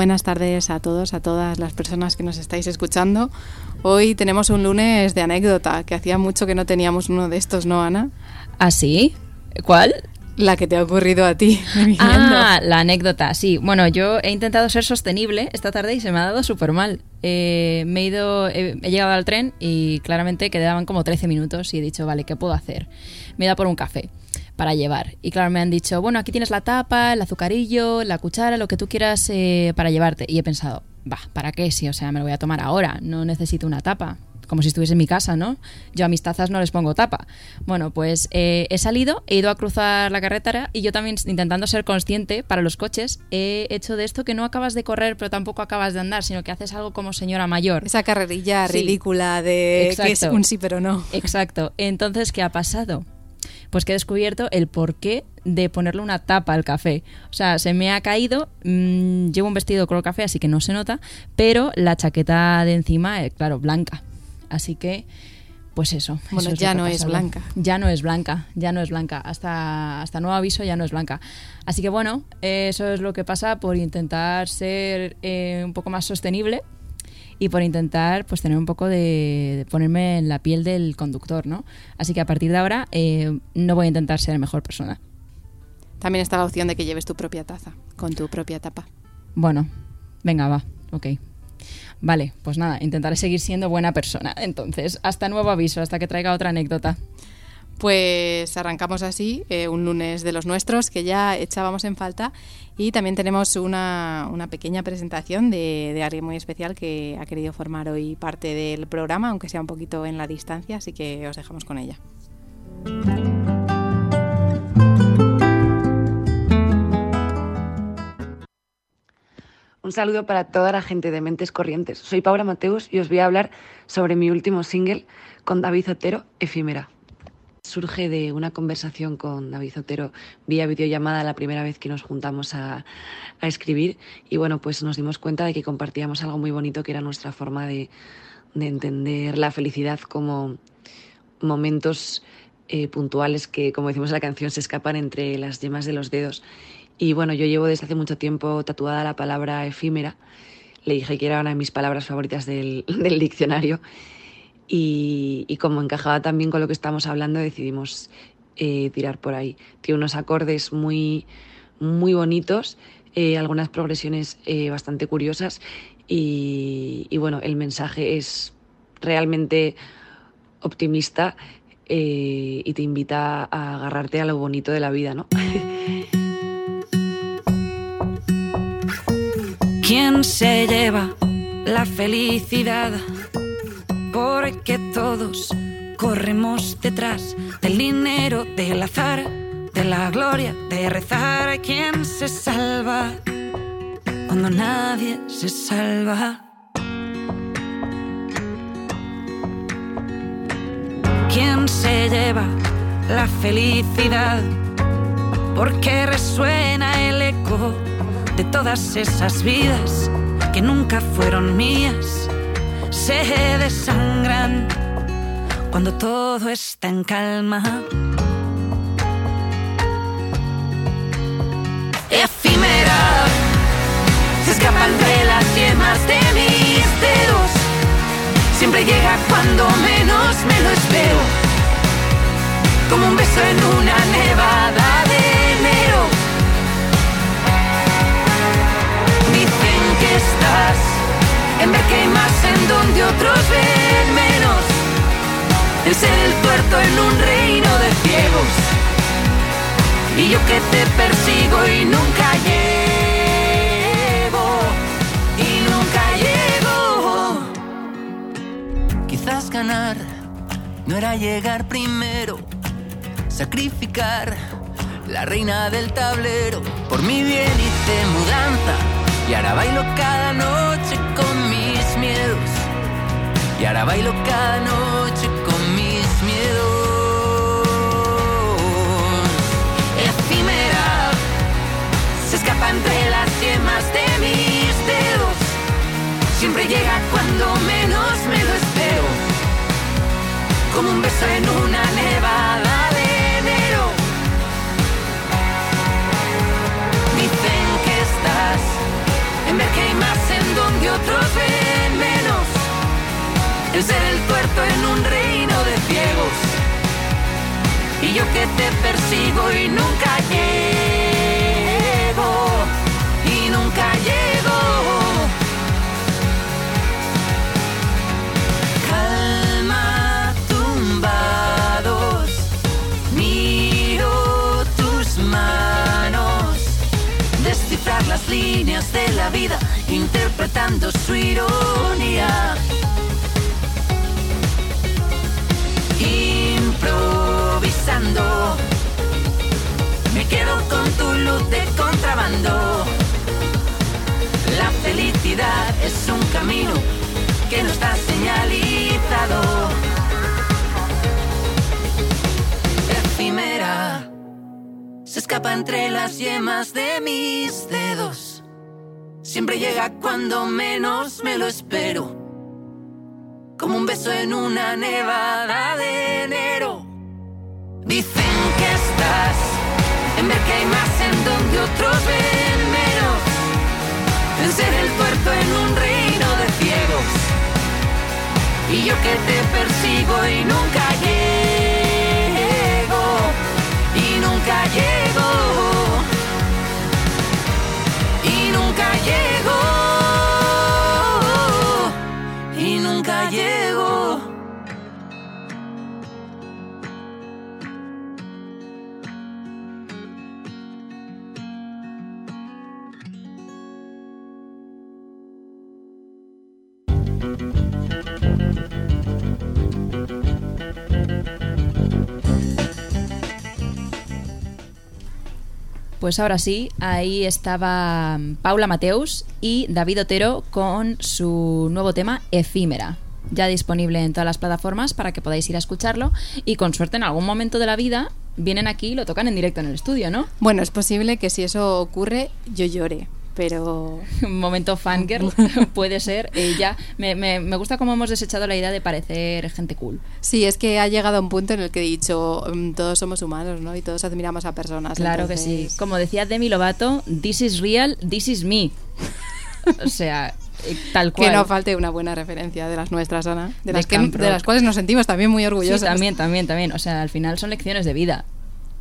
Buenas tardes a todos, a todas las personas que nos estáis escuchando. Hoy tenemos un lunes de anécdota, que hacía mucho que no teníamos uno de estos, ¿no, Ana? ¿Ah, sí? ¿Cuál? La que te ha ocurrido a ti. Ah, la anécdota, sí. Bueno, yo he intentado ser sostenible esta tarde y se me ha dado súper mal. Eh, me he ido, he, he, llegado al tren y claramente quedaban como 13 minutos y he dicho, vale, ¿qué puedo hacer? Me he ido por un café para llevar. Y claro, me han dicho, bueno, aquí tienes la tapa, el azucarillo, la cuchara, lo que tú quieras eh, para llevarte. Y he pensado, va, ¿para qué? Sí, o sea, me lo voy a tomar ahora, no necesito una tapa. Como si estuviese en mi casa, ¿no? Yo a mis tazas no les pongo tapa. Bueno, pues eh, he salido, he ido a cruzar la carretera y yo también, intentando ser consciente para los coches, he hecho de esto que no acabas de correr, pero tampoco acabas de andar, sino que haces algo como señora mayor. Esa carrerilla sí. ridícula de Exacto. que es un sí pero no. Exacto. Entonces, ¿qué ha pasado? Pues que he descubierto el porqué de ponerle una tapa al café. O sea, se me ha caído, mmm, llevo un vestido color café, así que no se nota, pero la chaqueta de encima, eh, claro, blanca. Así que, pues eso. Bueno, eso es ya no es blanca. Ya no es blanca, ya no es blanca. Hasta, hasta nuevo aviso ya no es blanca. Así que bueno, eso es lo que pasa por intentar ser eh, un poco más sostenible y por intentar pues tener un poco de, de, ponerme en la piel del conductor, ¿no? Así que a partir de ahora eh, no voy a intentar ser mejor persona. También está la opción de que lleves tu propia taza, con tu propia tapa. Bueno, venga, va, ok. Vale, pues nada, intentaré seguir siendo buena persona. Entonces, hasta nuevo aviso, hasta que traiga otra anécdota. Pues arrancamos así, eh, un lunes de los nuestros que ya echábamos en falta y también tenemos una, una pequeña presentación de, de, alguien muy especial que ha querido formar hoy parte del programa, aunque sea un poquito en la distancia, así que os dejamos con ella. Un saludo para toda la gente de Mentes Corrientes. Soy Paula Mateus y os voy a hablar sobre mi último single con David Otero, Efímera surge de una conversación con David Otero vía videollamada la primera vez que nos juntamos a, escribir y bueno, pues nos dimos cuenta de que compartíamos algo muy bonito que era nuestra forma de, de entender la felicidad como momentos eh, puntuales que, como decimos en la canción, se escapan entre las yemas de los dedos. Y bueno, yo llevo desde hace mucho tiempo tatuada la palabra efímera. Le dije que era una de mis palabras favoritas del diccionario y, como encajaba también con lo que estamos hablando, decidimos eh, tirar por ahí. Tiene unos acordes muy, muy bonitos, eh, algunas progresiones eh, bastante curiosas y, y, bueno, el mensaje es realmente optimista y te invita a agarrarte a lo bonito de la vida, ¿no? ¿Quién se lleva la felicidad? Porque todos corremos detrás del dinero, del azar, de la gloria, de rezar a quien se salva cuando nadie se salva. ¿Quién se lleva la felicidad? Porque resuena el eco de todas esas vidas que nunca fueron mías se desangran cuando todo está en calma. Efímera, se escapa entre las yemas de mis dedos. Siempre llega cuando menos me lo espero. Como un beso en una nevada de enero. Dicen que estás en ver que hay más en donde otros ven menos. En ser el tuerto en un reino de ciegos. Y yo que te persigo y nunca llego. Y nunca llego. Quizás ganar no era llegar primero, sacrificar la reina del tablero. Por mi bien hice mudanza y ahora bailo cada noche con mis miedos. Y ahora bailo cada noche ser el tuerto en un reino de ciegos. Y yo que te persigo y nunca llego. Y nunca llego. Calma tumbados, miro tus manos, descifrar las líneas de la vida, interpretando su ironía. Improvisando, me quedo con tu luz de contrabando. La felicidad es un camino que no está señalizado. Efímera, se escapa entre las yemas de mis dedos. Siempre llega cuando menos me lo espero. Un beso en una nevada de enero. Dicen que estás en ver que hay más en donde otros ven menos. En ser el tuerto en un reino de ciegos. Y yo que te persigo y nunca llego. Pues ahora sí, ahí estaba Paula Mateus y David Otero con su nuevo tema Efímera. Ya disponible en todas las plataformas para que podáis ir a escucharlo y con suerte en algún momento de la vida vienen aquí y lo tocan en directo en el estudio, ¿no? Bueno, es posible que si eso ocurre, yo llore, pero... Un momento fangirl puede ser. Eh, ya me, me, me gusta cómo hemos desechado la idea de parecer gente cool. Sí, es que ha llegado a un punto en el que he dicho, mm, todos somos humanos, ¿no? Y todos admiramos a personas. Claro que sí. Como decía Demi Lovato, this is real, this is me. o sea, eh, tal cual. Que no falte una buena referencia de las nuestras, Ana. De, De las, que- de las cuales nos sentimos también muy orgullosos. Sí, también, también, también. O sea, al final son lecciones de vida.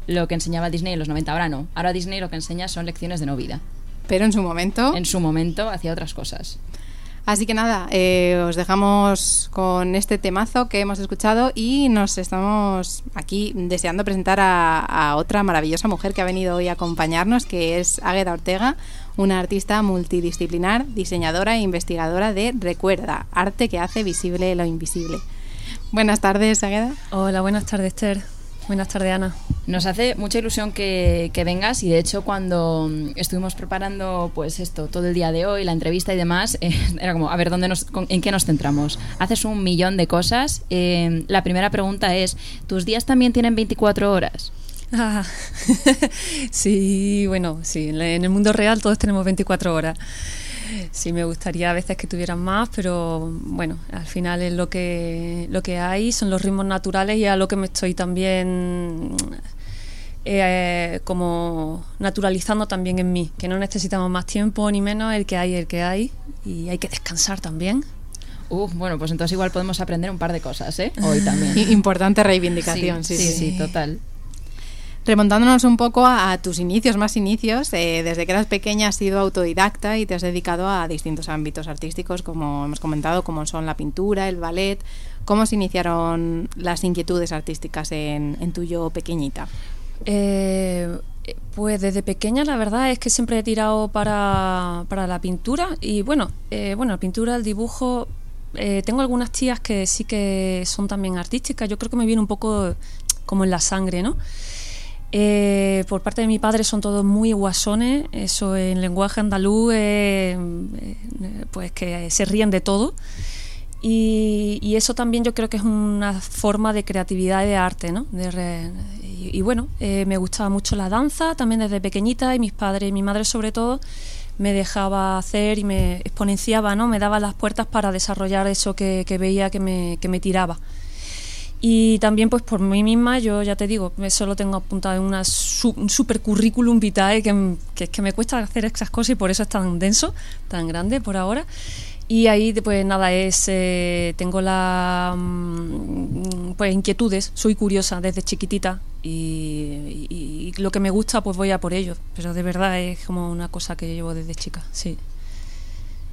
Lo que enseñaba Disney en los 90, ahora no. Ahora Disney lo que enseña son lecciones de no vida. Pero en su momento. En su momento hacía otras cosas. Así que nada, eh, os dejamos con este temazo que hemos escuchado y nos estamos aquí deseando presentar a, a otra maravillosa mujer que ha venido hoy a acompañarnos, que es Águeda Ortega, una artista multidisciplinar, diseñadora e investigadora de Recuerda, arte que hace visible lo invisible. Buenas tardes, Águeda. Hola, buenas tardes, Esther. Buenas tardes, Ana. Nos hace mucha ilusión que, que vengas y de hecho cuando mm, estuvimos preparando pues esto todo el día de hoy, la entrevista y demás, eh, era como, a ver, ¿dónde nos, con- ¿en qué nos centramos? Haces un millón de cosas. Eh, la primera pregunta es, ¿tus días también tienen 24 horas? Ah, sí, bueno, sí, en el mundo real todos tenemos 24 horas. Sí, me gustaría a veces que tuvieran más, pero bueno, al final es lo que, lo que hay, son los ritmos naturales y a lo que me estoy también eh, como naturalizando también en mí, que no necesitamos más tiempo ni menos, el que hay, el que hay, y hay que descansar también. Uf, bueno, pues entonces igual podemos aprender un par de cosas, ¿eh? Hoy también. Importante reivindicación, sí, sí, sí. sí, total. Remontándonos un poco a, tus inicios, más inicios, eh, desde que eras pequeña has sido autodidacta y te has dedicado a distintos ámbitos artísticos, como hemos comentado, como son la pintura, el ballet. ¿Cómo se iniciaron las inquietudes artísticas en, en tu yo pequeñita? Eh, pues desde pequeña la verdad es que siempre he tirado para, para la pintura y bueno, eh, bueno, la pintura, el dibujo, eh, tengo algunas tías que sí que son también artísticas, yo creo que me viene un poco como en la sangre, ¿no? Eh, por parte de mi padre son todos muy guasones, eso en lenguaje andaluz, eh, eh, pues que se ríen de todo. Y, eso también yo creo que es una forma de creatividad y de arte, ¿no? y, bueno, me gustaba mucho la danza también desde pequeñita y mis padres y mi madre sobre todo me dejaba hacer y me exponenciaba, ¿no? Me daba las puertas para desarrollar eso que, veía que me, que me tiraba. Y también pues por mí misma, yo ya te digo, eso lo tengo apuntado en una un super currículum vitae que, que, que me cuesta hacer esas cosas y por eso es tan denso, tan grande por ahora. Y ahí, pues nada, es eh, tengo la mm, pues inquietudes, soy curiosa desde chiquitita y, y, lo que me gusta pues voy a por ello, pero de verdad es como una cosa que llevo desde chica, sí.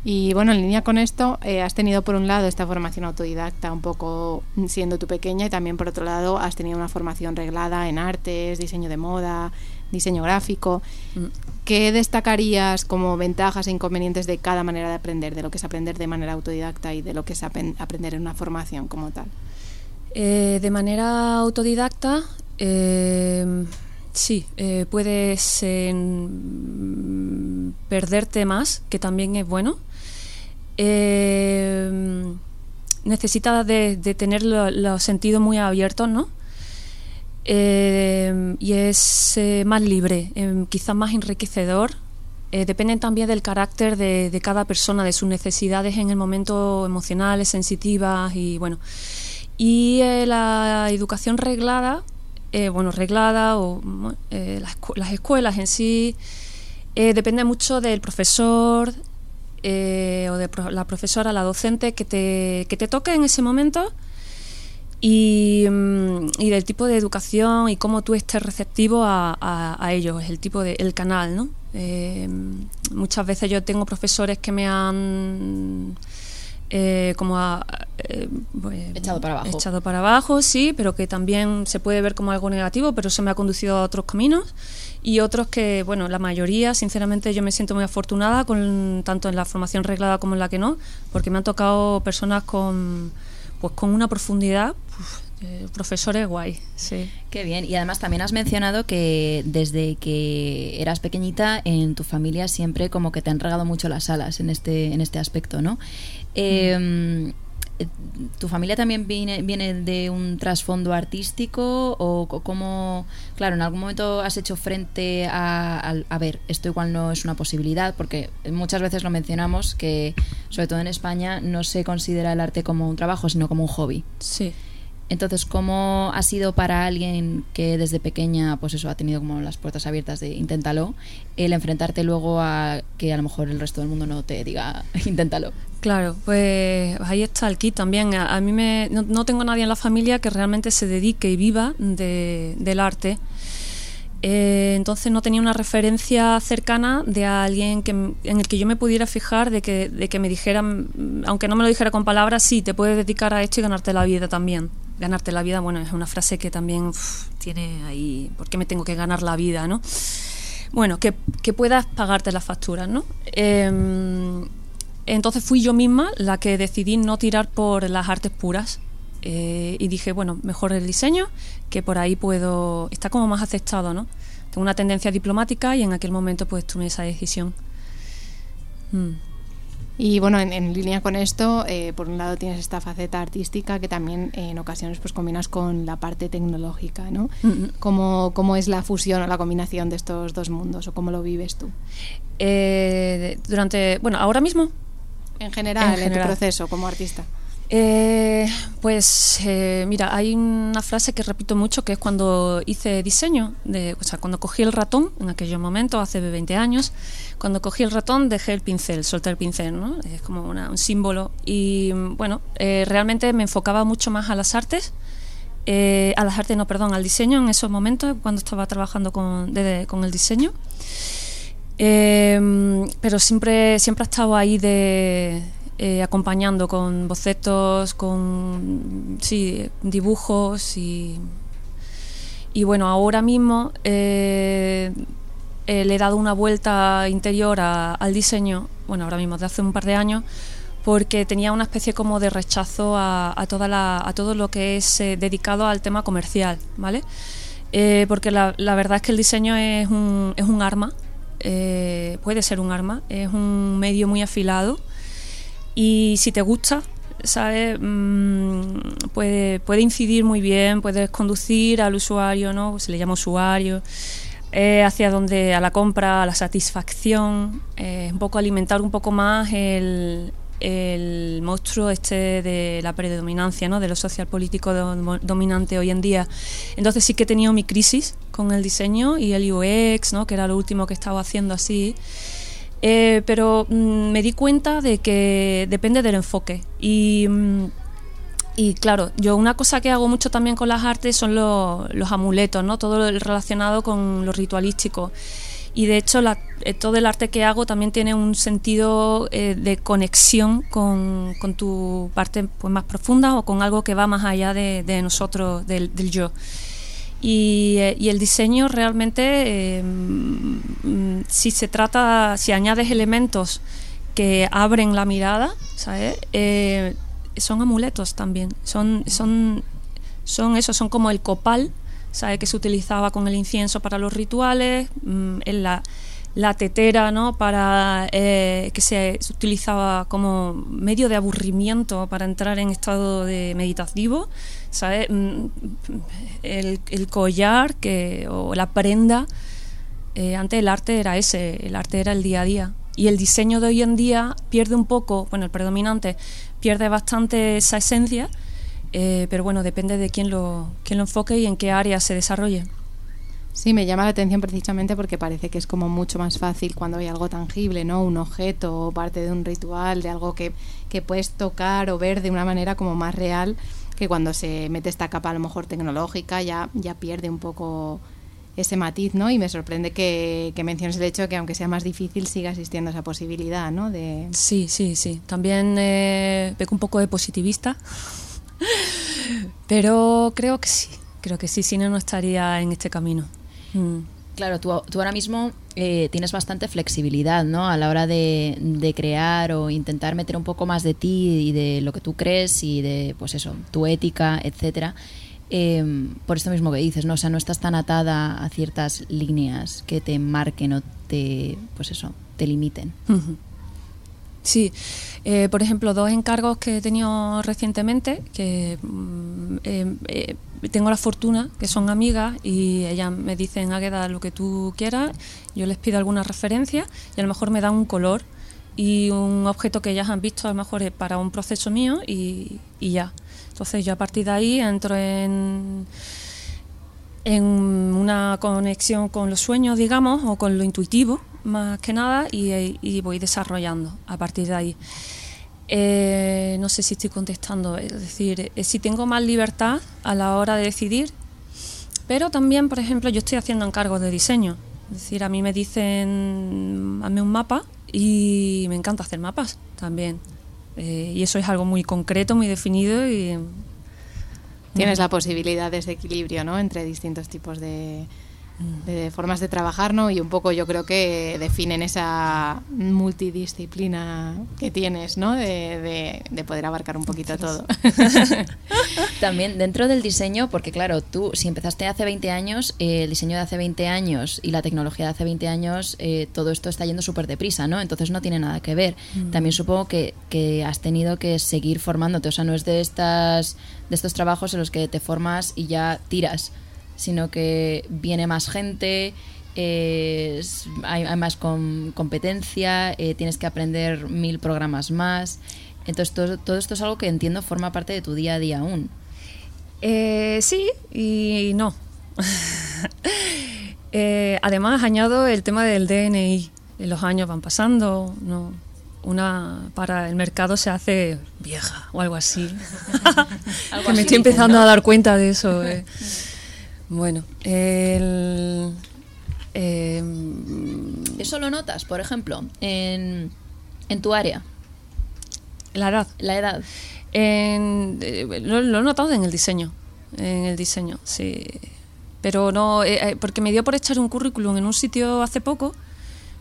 Y bueno, en línea con esto, eh, has tenido por un lado esta formación autodidacta, un poco siendo tú pequeña, y también por otro lado has tenido una formación reglada en artes, diseño de moda, diseño gráfico. Mm. ¿Qué destacarías como ventajas e inconvenientes de cada manera de aprender, de lo que es aprender de manera autodidacta y de lo que es aprender en una formación como tal? Eh, de manera autodidacta, eh, sí, puedes perderte más, que también es bueno eh, necesita de, tener los sentidos muy abiertos, ¿no? Eh, y es eh, más libre, eh, quizás más enriquecedor. depende también del carácter de, cada persona, de sus necesidades en el momento emocionales, sensitivas y bueno. Y la educación reglada, bueno, reglada o las, las, escuelas en sí, depende mucho del profesor, eh, o de la profesora, la docente que te, que te toque en ese momento y, mm, del tipo de educación y cómo tú estés receptivo a, a, ellos, el tipo de el canal, ¿no? Eh, muchas veces yo tengo profesores que me han eh, como pues, echado para abajo. Echado para abajo, sí, pero que también se puede ver como algo negativo, pero eso me ha conducido a otros caminos y otros que, bueno, la mayoría, sinceramente yo me siento muy afortunada, con, tanto en la formación reglada como en la que no, porque me han tocado personas con, pues, con una profundidad. Eh, profesores guay, sí. Qué bien. Y además también has mencionado que desde que eras pequeñita en tu familia siempre como que te han regado mucho las alas en este, en este aspecto, ¿no? Eh, ¿Tu familia también viene, viene de un trasfondo artístico o cómo, claro, en algún momento has hecho frente a, a, ver, esto igual no es una posibilidad, porque muchas veces lo mencionamos que, sobre todo en España, no se considera el arte como un trabajo, sino como un hobby. Sí. Entonces, ¿cómo ha sido para alguien que desde pequeña, pues eso, ha tenido como las puertas abiertas de inténtalo, el enfrentarte luego a que a lo mejor el resto del mundo no te diga inténtalo? Claro, pues ahí está el kit también. A, mí me, no, tengo nadie en la familia que realmente se dedique y viva del arte. Eh, entonces no tenía una referencia cercana de alguien que, en el que yo me pudiera fijar de que, me dijeran, aunque no me lo dijera con palabras, sí, te puedes dedicar a esto y ganarte la vida también ganarte la vida, bueno, es una frase que también tiene ahí, ¿por qué me tengo que ganar la vida, no? Bueno, que, puedas pagarte las facturas, ¿no? Em, entonces fui yo misma la que decidí no tirar por las artes puras eh, y dije, bueno, mejor el diseño, que por ahí puedo, está como más aceptado, ¿no? Tengo una tendencia diplomática y en aquel momento pues tomé esa decisión. Mm. Y bueno, en, línea con esto, eh, por un lado tienes esta faceta artística que también eh, en ocasiones pues combinas con la parte tecnológica, ¿no? ¿Cómo, es la fusión o la combinación de estos dos mundos o cómo lo vives tú? Eh, durante, bueno, ahora mismo. En general, en, tu proceso como artista. pues mira, hay una frase que repito mucho que es cuando hice diseño, de, o sea, cuando cogí el ratón en aquel momento, hace 20 años, cuando cogí el ratón dejé el pincel, solté el pincel, ¿no? Es como un símbolo. Y bueno, eh, realmente me enfocaba mucho más a las artes. Eh, a las artes, no, perdón, al diseño en esos momentos, cuando estaba trabajando con, con el diseño. Eh, pero siempre, siempre ha estado ahí de, acompañando con bocetos, con sí, dibujos y, y bueno, ahora mismo eh, le he dado una vuelta interior al diseño, bueno, ahora mismo, de hace un par de años, porque tenía una especie como de rechazo a, toda la, a todo lo que es eh, dedicado al tema comercial, ¿vale? Eh, porque la, la, verdad es que el diseño es un, es un arma, eh, puede ser un arma, es un medio muy afilado y si te gusta, ¿sabes? Mm, puede, puede incidir muy bien, puedes conducir al usuario, ¿no? Se le llama usuario. Eh, hacia donde a la compra, a la satisfacción, eh, un poco alimentar un poco más el, el monstruo este de la predominancia, ¿no? de lo social político dominante hoy en día. Entonces sí que he tenido mi crisis con el diseño y el UX, ¿no? que era lo último que estaba haciendo así. Eh, pero mm, me di cuenta de que depende del enfoque. Y, mm, y claro, yo una cosa que hago mucho también con las artes son los amuletos, ¿no? todo lo relacionado con lo ritualístico y de hecho eh, todo el arte que hago también tiene un sentido eh, de conexión con, tu parte pues, más profunda o con algo que va más allá de, nosotros, del, yo. Y, eh, el diseño realmente, mm, si se trata, si añades elementos que abren la mirada, ¿sabes? son amuletos también, son, son, son eso, son como el copal sabe que se utilizaba con el incienso para los rituales, mm, en la, la, tetera, ¿no? Para eh, que se, utilizaba como medio de aburrimiento para entrar en estado de meditativo, ¿sabe? Mm, el, el, collar que, o la prenda, eh, antes el arte era ese, el arte era el día a día. Y el diseño de hoy en día pierde un poco, bueno, el predominante pierde bastante esa esencia eh, pero bueno, depende de quién lo, quién lo enfoque y en qué área se desarrolle. Sí, me llama la atención precisamente porque parece que es como mucho más fácil cuando hay algo tangible, ¿no? Un objeto o parte de un ritual, de algo que, que puedes tocar o ver de una manera como más real, que cuando se mete esta capa a lo mejor tecnológica ya, ya pierde un poco ese matiz, ¿no? Y me sorprende que, que, menciones el hecho de que aunque sea más difícil siga existiendo esa posibilidad, ¿no? De... Sí, sí, sí. También eh, un poco de positivista Pero creo que sí, creo que sí, si no, no estaría en este camino. Mm. Claro, tú, ahora mismo eh, tienes bastante flexibilidad, ¿no? A la hora de, crear o intentar meter un poco más de ti y de lo que tú crees y de, pues eso, tu ética, etcétera. Em, por esto mismo que dices, ¿no? O sea, no estás tan atada a ciertas líneas que te marquen o te, pues eso, te limiten. Sí, eh, por ejemplo, dos encargos que he tenido recientemente, que mm, eh, eh, tengo la fortuna, que son amigas y ellas me dicen, Águeda, lo que tú quieras, yo les pido alguna referencia y a lo mejor me dan un color y un objeto que ellas han visto a lo mejor es para un proceso mío y, ya. Entonces yo a partir de ahí entro en en una conexión con los sueños, digamos, o con lo intuitivo, más que nada, y, voy desarrollando a partir de ahí. Eh, no sé si estoy contestando, es decir, eh, si tengo más libertad a la hora de decidir, pero también, por ejemplo, yo estoy haciendo encargos de diseño. Es decir, a mí me dicen, hazme un mapa y me encanta hacer mapas también. Eh, y eso es algo muy concreto, muy definido y Tienes la posibilidad de ese equilibrio, ¿no? Entre distintos tipos de, de formas de trabajar, ¿no? Y un poco yo creo que definen esa multidisciplina que tienes, ¿no? De, de, poder abarcar un poquito todo. También dentro del diseño, porque claro, tú si empezaste hace 20 años, eh, el diseño de hace 20 años y la tecnología de hace 20 años, eh, todo esto está yendo súper deprisa, ¿no? Entonces no tiene nada que ver. Mm. También supongo que, que has tenido que seguir formándote, o sea, no es de, estas, de estos trabajos en los que te formas y ya tiras sino que viene más gente, hay, más competencia, eh, tienes que aprender mil programas más. Entonces, todo, esto es algo que entiendo forma parte de tu día a día aún. Eh, sí y no. Eh, además, añado el tema del DNI. Los años van pasando, no, una para el mercado se hace vieja o algo así. me estoy empezando a dar cuenta de eso. Bueno, el, em, ¿Eso lo notas, por ejemplo, en, en tu área? La edad. La edad. Eh, lo, he notado en el diseño. En el diseño, sí. Pero no, eh, eh, porque me dio por echar un currículum en un sitio hace poco,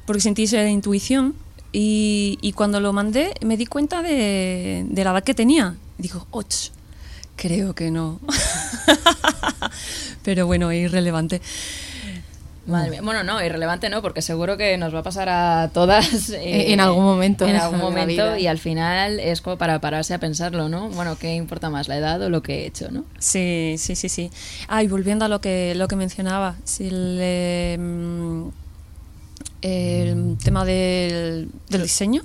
porque sentí esa intuición. Y, y cuando lo mandé, me di cuenta de, de la edad que tenía. digo, och, creo que no. pero bueno, es irrelevante. Madre mía. Bueno, no, irrelevante no, porque seguro que nos va a pasar a todas eh, en algún momento. En algún momento y al final es como para pararse a pensarlo, ¿no? Bueno, ¿qué importa más, la edad o lo que he hecho, no? Sí, sí, sí, sí. Ah, y volviendo a lo que, lo que mencionaba, si el, mm, el tema del, del diseño,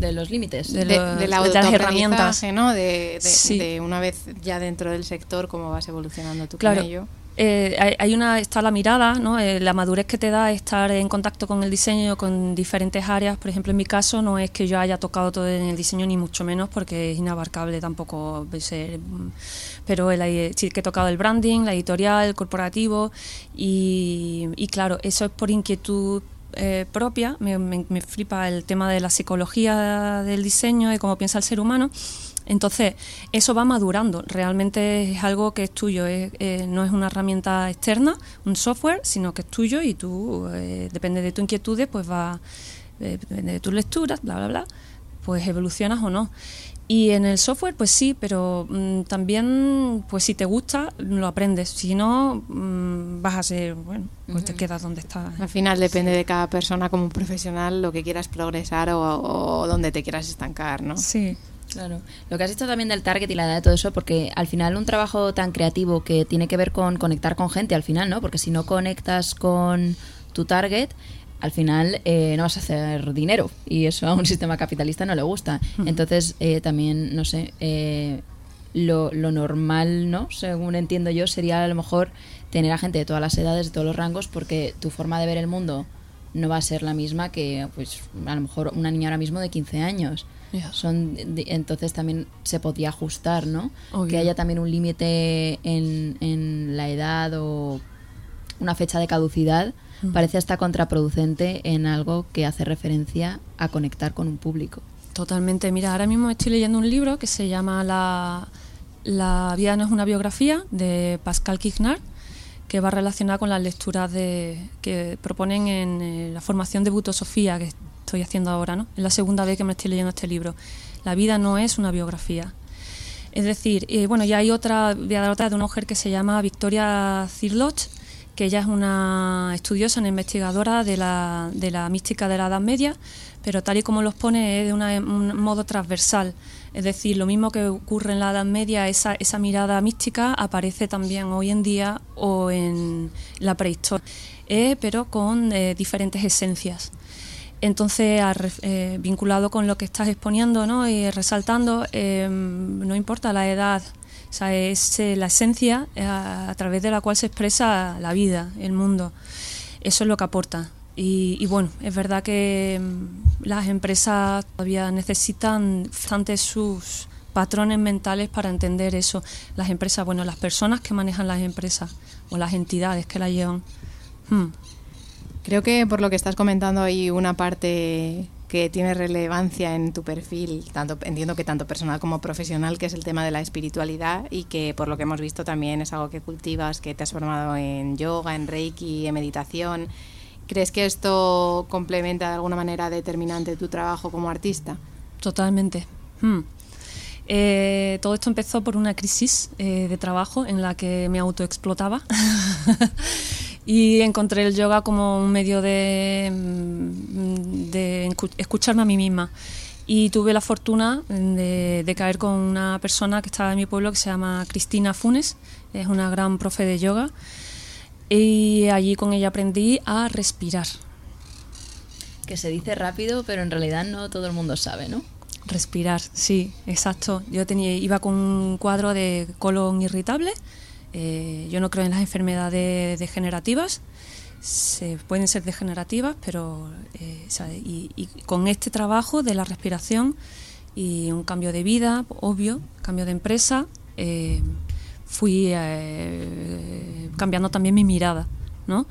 de los límites. De, de, las herramientas. ¿no? De, de, una vez ya dentro del sector cómo vas evolucionando tú claro. con ello. Eh, hay una está la mirada no eh, la madurez que te da estar en contacto con el diseño con diferentes áreas. Por ejemplo en mi caso no es que yo haya tocado todo en el diseño ni mucho menos porque es inabarcable tampoco ser pero el, sí que he tocado el branding la editorial el corporativo y, y claro eso es por inquietud eh, propia, me, me, flipa el tema de la psicología del diseño y cómo piensa el ser humano. Entonces, eso va madurando, realmente es algo que es tuyo, eh, no es una herramienta externa, un software, sino que es tuyo y tú, eh, depende de tu inquietudes, pues va, depende de tus lecturas, bla, bla, bla, pues evolucionas o no. Y en el software, pues sí, pero mm, también, pues si te gusta, lo aprendes. Si no, mm, vas a ser, bueno, pues te quedas donde estás. Al final depende de cada persona como profesional lo que quieras progresar o, o donde te quieras estancar, ¿no? Sí. Claro. Lo que has dicho también del target y la edad de todo eso, porque al final un trabajo tan creativo que tiene que ver con conectar con gente, al final, ¿no? Porque si no conectas con tu target, al final eh, no vas a hacer dinero y eso a un sistema capitalista no le gusta. Entonces, eh, también, no sé, eh, lo, lo, normal, ¿no? Según entiendo yo, sería a lo mejor tener a gente de todas las edades, de todos los rangos, porque tu forma de ver el mundo no va a ser la misma que, pues, a lo mejor una niña ahora mismo de 15 años. Son, entonces también se podría ajustar, ¿no? Que haya también un límite en, en la edad o una fecha de caducidad parece hasta contraproducente en algo que hace referencia a conectar con un público. Totalmente. Mira, ahora mismo estoy leyendo un libro que se llama La, la vida no es una biografía de Pascal Quignard que va relacionada con las lecturas de, que proponen en eh, la formación de Butosofía que estoy haciendo ahora. ¿no? Es la segunda vez que me estoy leyendo este libro. La vida no es una biografía. Es decir, eh, bueno, ya hay otra, voy a dar otra de una mujer que se llama Victoria Cirloch, que ella es una estudiosa, una investigadora de la, de la mística de la Edad Media, pero tal y como los pone es de un modo transversal. Es decir, lo mismo que ocurre en la Edad Media, esa, esa mirada mística aparece también hoy en día o en la prehistoria, eh, pero con eh, diferentes esencias. Entonces, eh, vinculado con lo que estás exponiendo ¿no? y resaltando, no importa la edad, es eh, la esencia eh, a, través de la cual se expresa la vida, el mundo. Eso es lo que aporta. Y, bueno, es verdad que mm, las empresas todavía necesitan bastante sus patrones mentales para entender eso. Las empresas, bueno, las personas que manejan las empresas o las entidades que las llevan. Hmm. Creo que por lo que estás comentando hay una parte que tiene relevancia en tu perfil, tanto entiendo que tanto personal como profesional, que es el tema de la espiritualidad y que por lo que hemos visto también es algo que cultivas, que te has formado en yoga, en reiki, en meditación. ¿Crees que esto complementa de alguna manera determinante tu trabajo como artista? Totalmente. Hmm. Eh, todo esto empezó por una crisis eh, de trabajo en la que me autoexplotaba y encontré el yoga como un medio de, mm, de escucharme a mí misma. Y tuve la fortuna de, caer con una persona que estaba en mi pueblo que se llama Cristina Funes, es una gran profe de yoga, y allí con ella aprendí a respirar. Que se dice rápido, pero en realidad no todo el mundo sabe, ¿no? Respirar, sí, exacto. Yo tenía, iba con un cuadro de colon irritable eh, yo no creo en las enfermedades degenerativas, se, pueden ser degenerativas, pero eh, y, con este trabajo de la respiración y un cambio de vida, obvio, cambio de empresa, eh, fui cambiando también mi mirada, ¿no?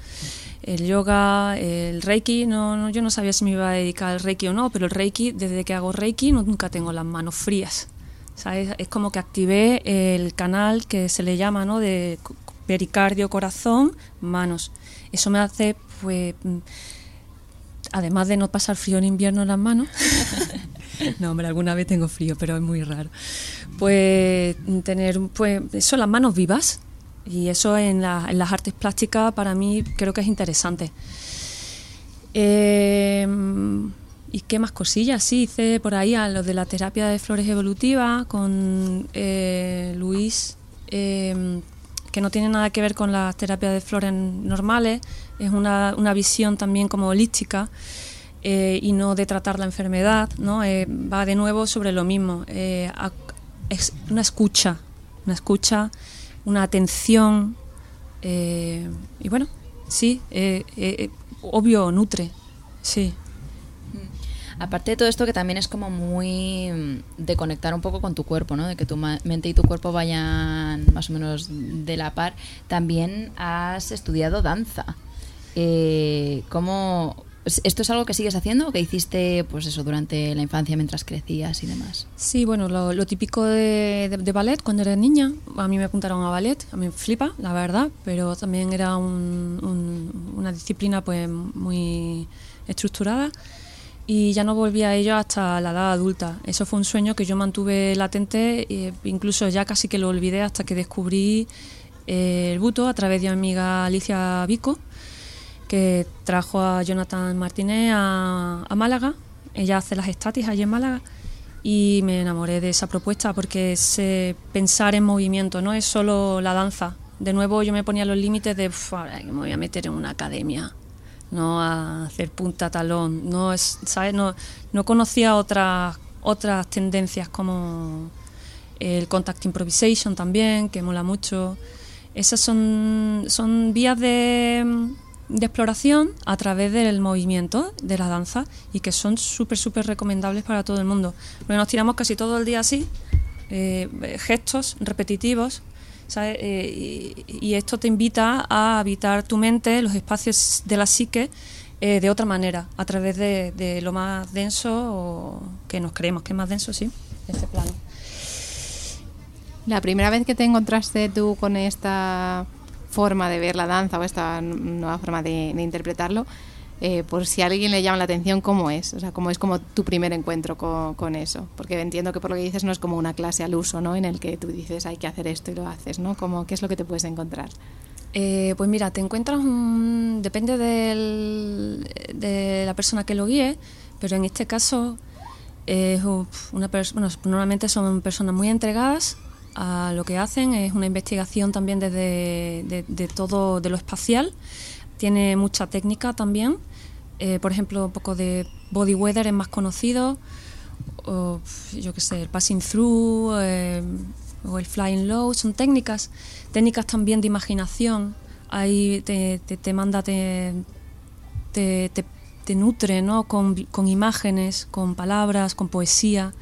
El yoga, el reiki, no, yo no sabía si me iba a dedicar al reiki o no, pero el reiki, desde que hago reiki, nunca tengo las manos frías es, como que activé el canal que se le llama, ¿no? De pericardio, corazón, manos. Eso me hace, pues, mm, además de no pasar frío en invierno en las manos, no, hombre, alguna vez tengo frío, pero es muy raro. Pues tener, pues, eso, las manos vivas, Y eso en, las artes plásticas para mí creo que es interesante. Eh, ¿Y qué más cosillas? Sí, hice por ahí a lo de la terapia de flores evolutiva con eh, Luis, em, que no tiene nada que ver con las terapias de flores normales, es una, una visión también como holística. Eh, y no de tratar la enfermedad, ¿no? va de nuevo sobre lo mismo. es una escucha, una escucha una atención. Eh, y bueno, sí, eh, eh, obvio, nutre, sí. Aparte de todo esto que también es como muy mm, de conectar un poco con tu cuerpo, ¿no? De que tu mente y tu cuerpo vayan más o menos de la par. También has estudiado danza. ¿Cómo, ¿Esto es algo que sigues haciendo o que hiciste pues eso durante la infancia mientras crecías y demás? Sí, bueno, lo, típico de, ballet cuando eres niña, a mí me apuntaron a ballet, a mí me flipa, la verdad, pero también era una disciplina pues muy estructurada y ya no volví a ello hasta la edad adulta. Eso fue un sueño que yo mantuve latente, e incluso ya casi que lo olvidé hasta que descubrí eh, el buto a través de mi amiga Alicia Vico que trajo a Jonathan Martínez a, Málaga. Ella hace las estatis allí en Málaga y me enamoré de esa propuesta porque es pensar en movimiento, no es solo la danza. De nuevo yo me ponía los límites de, me voy a meter en una academia, no a hacer punta talón, no es, ¿sabes? No, no conocía otras otras tendencias como el contact improvisation también, que mola mucho. Esas son, son vías de, de exploración a través del movimiento de la danza y que son súper, súper recomendables para todo el mundo. Porque nos tiramos casi todo el día así, eh, gestos repetitivos, eh, y, esto te invita a habitar tu mente, los espacios de la psique, eh, de otra manera, a través de, lo más denso, o que nos creemos que es más denso, sí, este plano. La primera vez que te encontraste tú con esta forma de ver la danza o esta nueva forma de, interpretarlo, eh, por si a alguien le llama la atención, ¿cómo es? O sea, ¿cómo es como tu primer encuentro con, eso? Porque entiendo que por lo que dices no es como una clase al uso, ¿no? En el que tú dices hay que hacer esto y lo haces, ¿no? Como, ¿Qué es lo que te puedes encontrar? Eh, pues mira, te encuentras depende de la persona que lo guíe, pero en este caso es una bueno, normalmente son personas muy entregadas a lo que hacen. Es una investigación también desde de, todo de lo espacial. Tiene mucha técnica también. Eh, por ejemplo, un poco de body weather es más conocido. O, yo qué sé, el passing through eh, o el flying low. Son técnicas. Técnicas también de imaginación. Ahí te, te, manda, te, te, te, nutre ¿no? con, con imágenes, con palabras, con poesía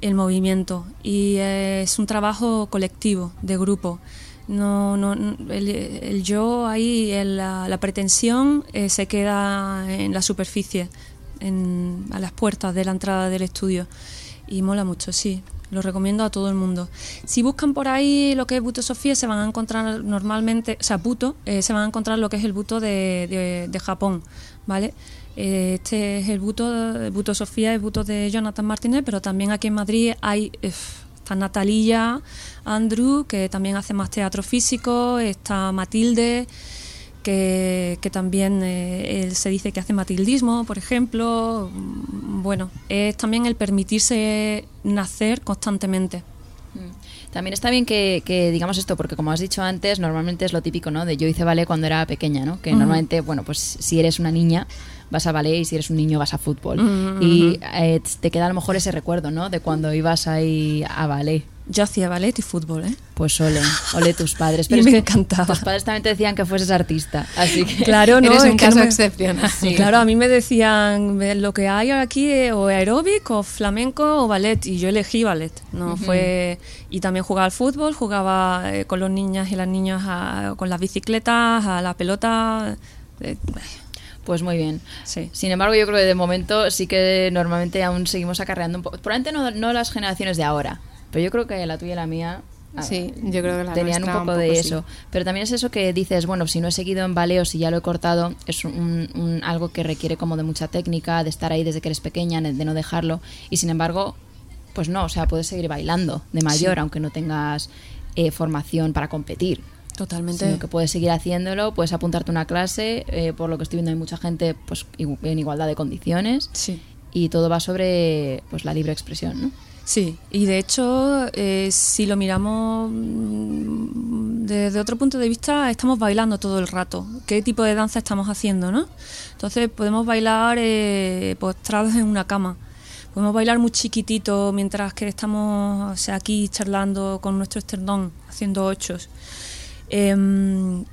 el movimiento y es un trabajo colectivo, de grupo. No, no, el, yo ahí, la, pretensión eh, se queda en la superficie, en, a las puertas de la entrada del estudio y mola mucho, sí. Lo recomiendo a todo el mundo. Si buscan por ahí lo que es Buto Sofía, se van a encontrar normalmente, o sea, Buto, eh, se van a encontrar lo que es el Buto de, de, Japón, ¿vale? Eh, este es el buto, el buto Sofía, el buto de Jonathan Martínez, pero también aquí en Madrid hay está Natalía, Andrew, que también hace más teatro físico, está Matilde, que, también eh, se dice que hace matildismo, por ejemplo. Mm, bueno, es también el permitirse nacer constantemente. Mm. También está bien que, digamos esto, porque como has dicho antes, normalmente es lo típico, ¿no? De yo hice ballet cuando era pequeña, ¿no? Que normalmente, bueno, pues si eres una niña, vas a ballet y si eres un niño vas a fútbol. Mm, y eh, te queda a lo mejor ese recuerdo, ¿no? De cuando ibas ahí a ballet. Yo hacía ballet y fútbol, ¿eh? Pues ole, ole tus padres. Pero y me encantaba. Tus padres también te decían que fueses artista, así que claro, no, eres un caso excepcional. Claro, a mí me decían lo que hay aquí o aeróbic o flamenco o ballet y yo elegí ballet. No fue y también jugaba al fútbol, jugaba eh, con los niños y las niñas con las bicicletas, a la pelota. Eh, pues muy bien. Sí. Sin embargo, yo creo que de momento sí que normalmente aún seguimos acarreando un poco. Probablemente no, no las generaciones de ahora, pero yo creo que la tuya y la mía Sí, yo creo que la tenían un poco, de eso. Pero también es eso que dices, bueno, si no he seguido en baleo, si ya lo he cortado, es un, algo que requiere como de mucha técnica, de estar ahí desde que eres pequeña, de no dejarlo. Y sin embargo, pues no, o sea, puedes seguir bailando de mayor, aunque no tengas eh, formación para competir. Totalmente. Sino que puedes seguir haciéndolo, puedes apuntarte a una clase, eh, por lo que estoy viendo hay mucha gente pues en igualdad de condiciones Sí. y todo va sobre pues la libre expresión, ¿no? Sí, y de hecho, eh, si lo miramos mm, desde otro punto de vista, estamos bailando todo el rato. ¿Qué tipo de danza estamos haciendo, no? Entonces, podemos bailar eh, postrados en una cama. Podemos bailar muy chiquitito mientras que estamos o sea, aquí charlando con nuestro esternón, haciendo ochos. Em,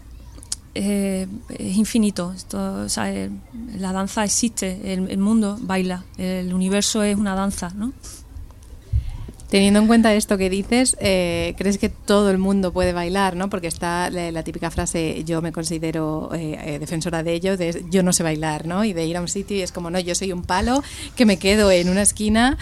eh, es infinito. Esto, eh, la danza existe, el, mundo baila, el universo es una danza, ¿no? Teniendo en cuenta esto que dices, eh, ¿crees que todo el mundo puede bailar? ¿no? Porque está la, la típica frase, yo me considero defensora de ello, de yo no sé bailar, ¿no? Y de ir a un sitio y es como, no, yo soy un palo que me quedo en una esquina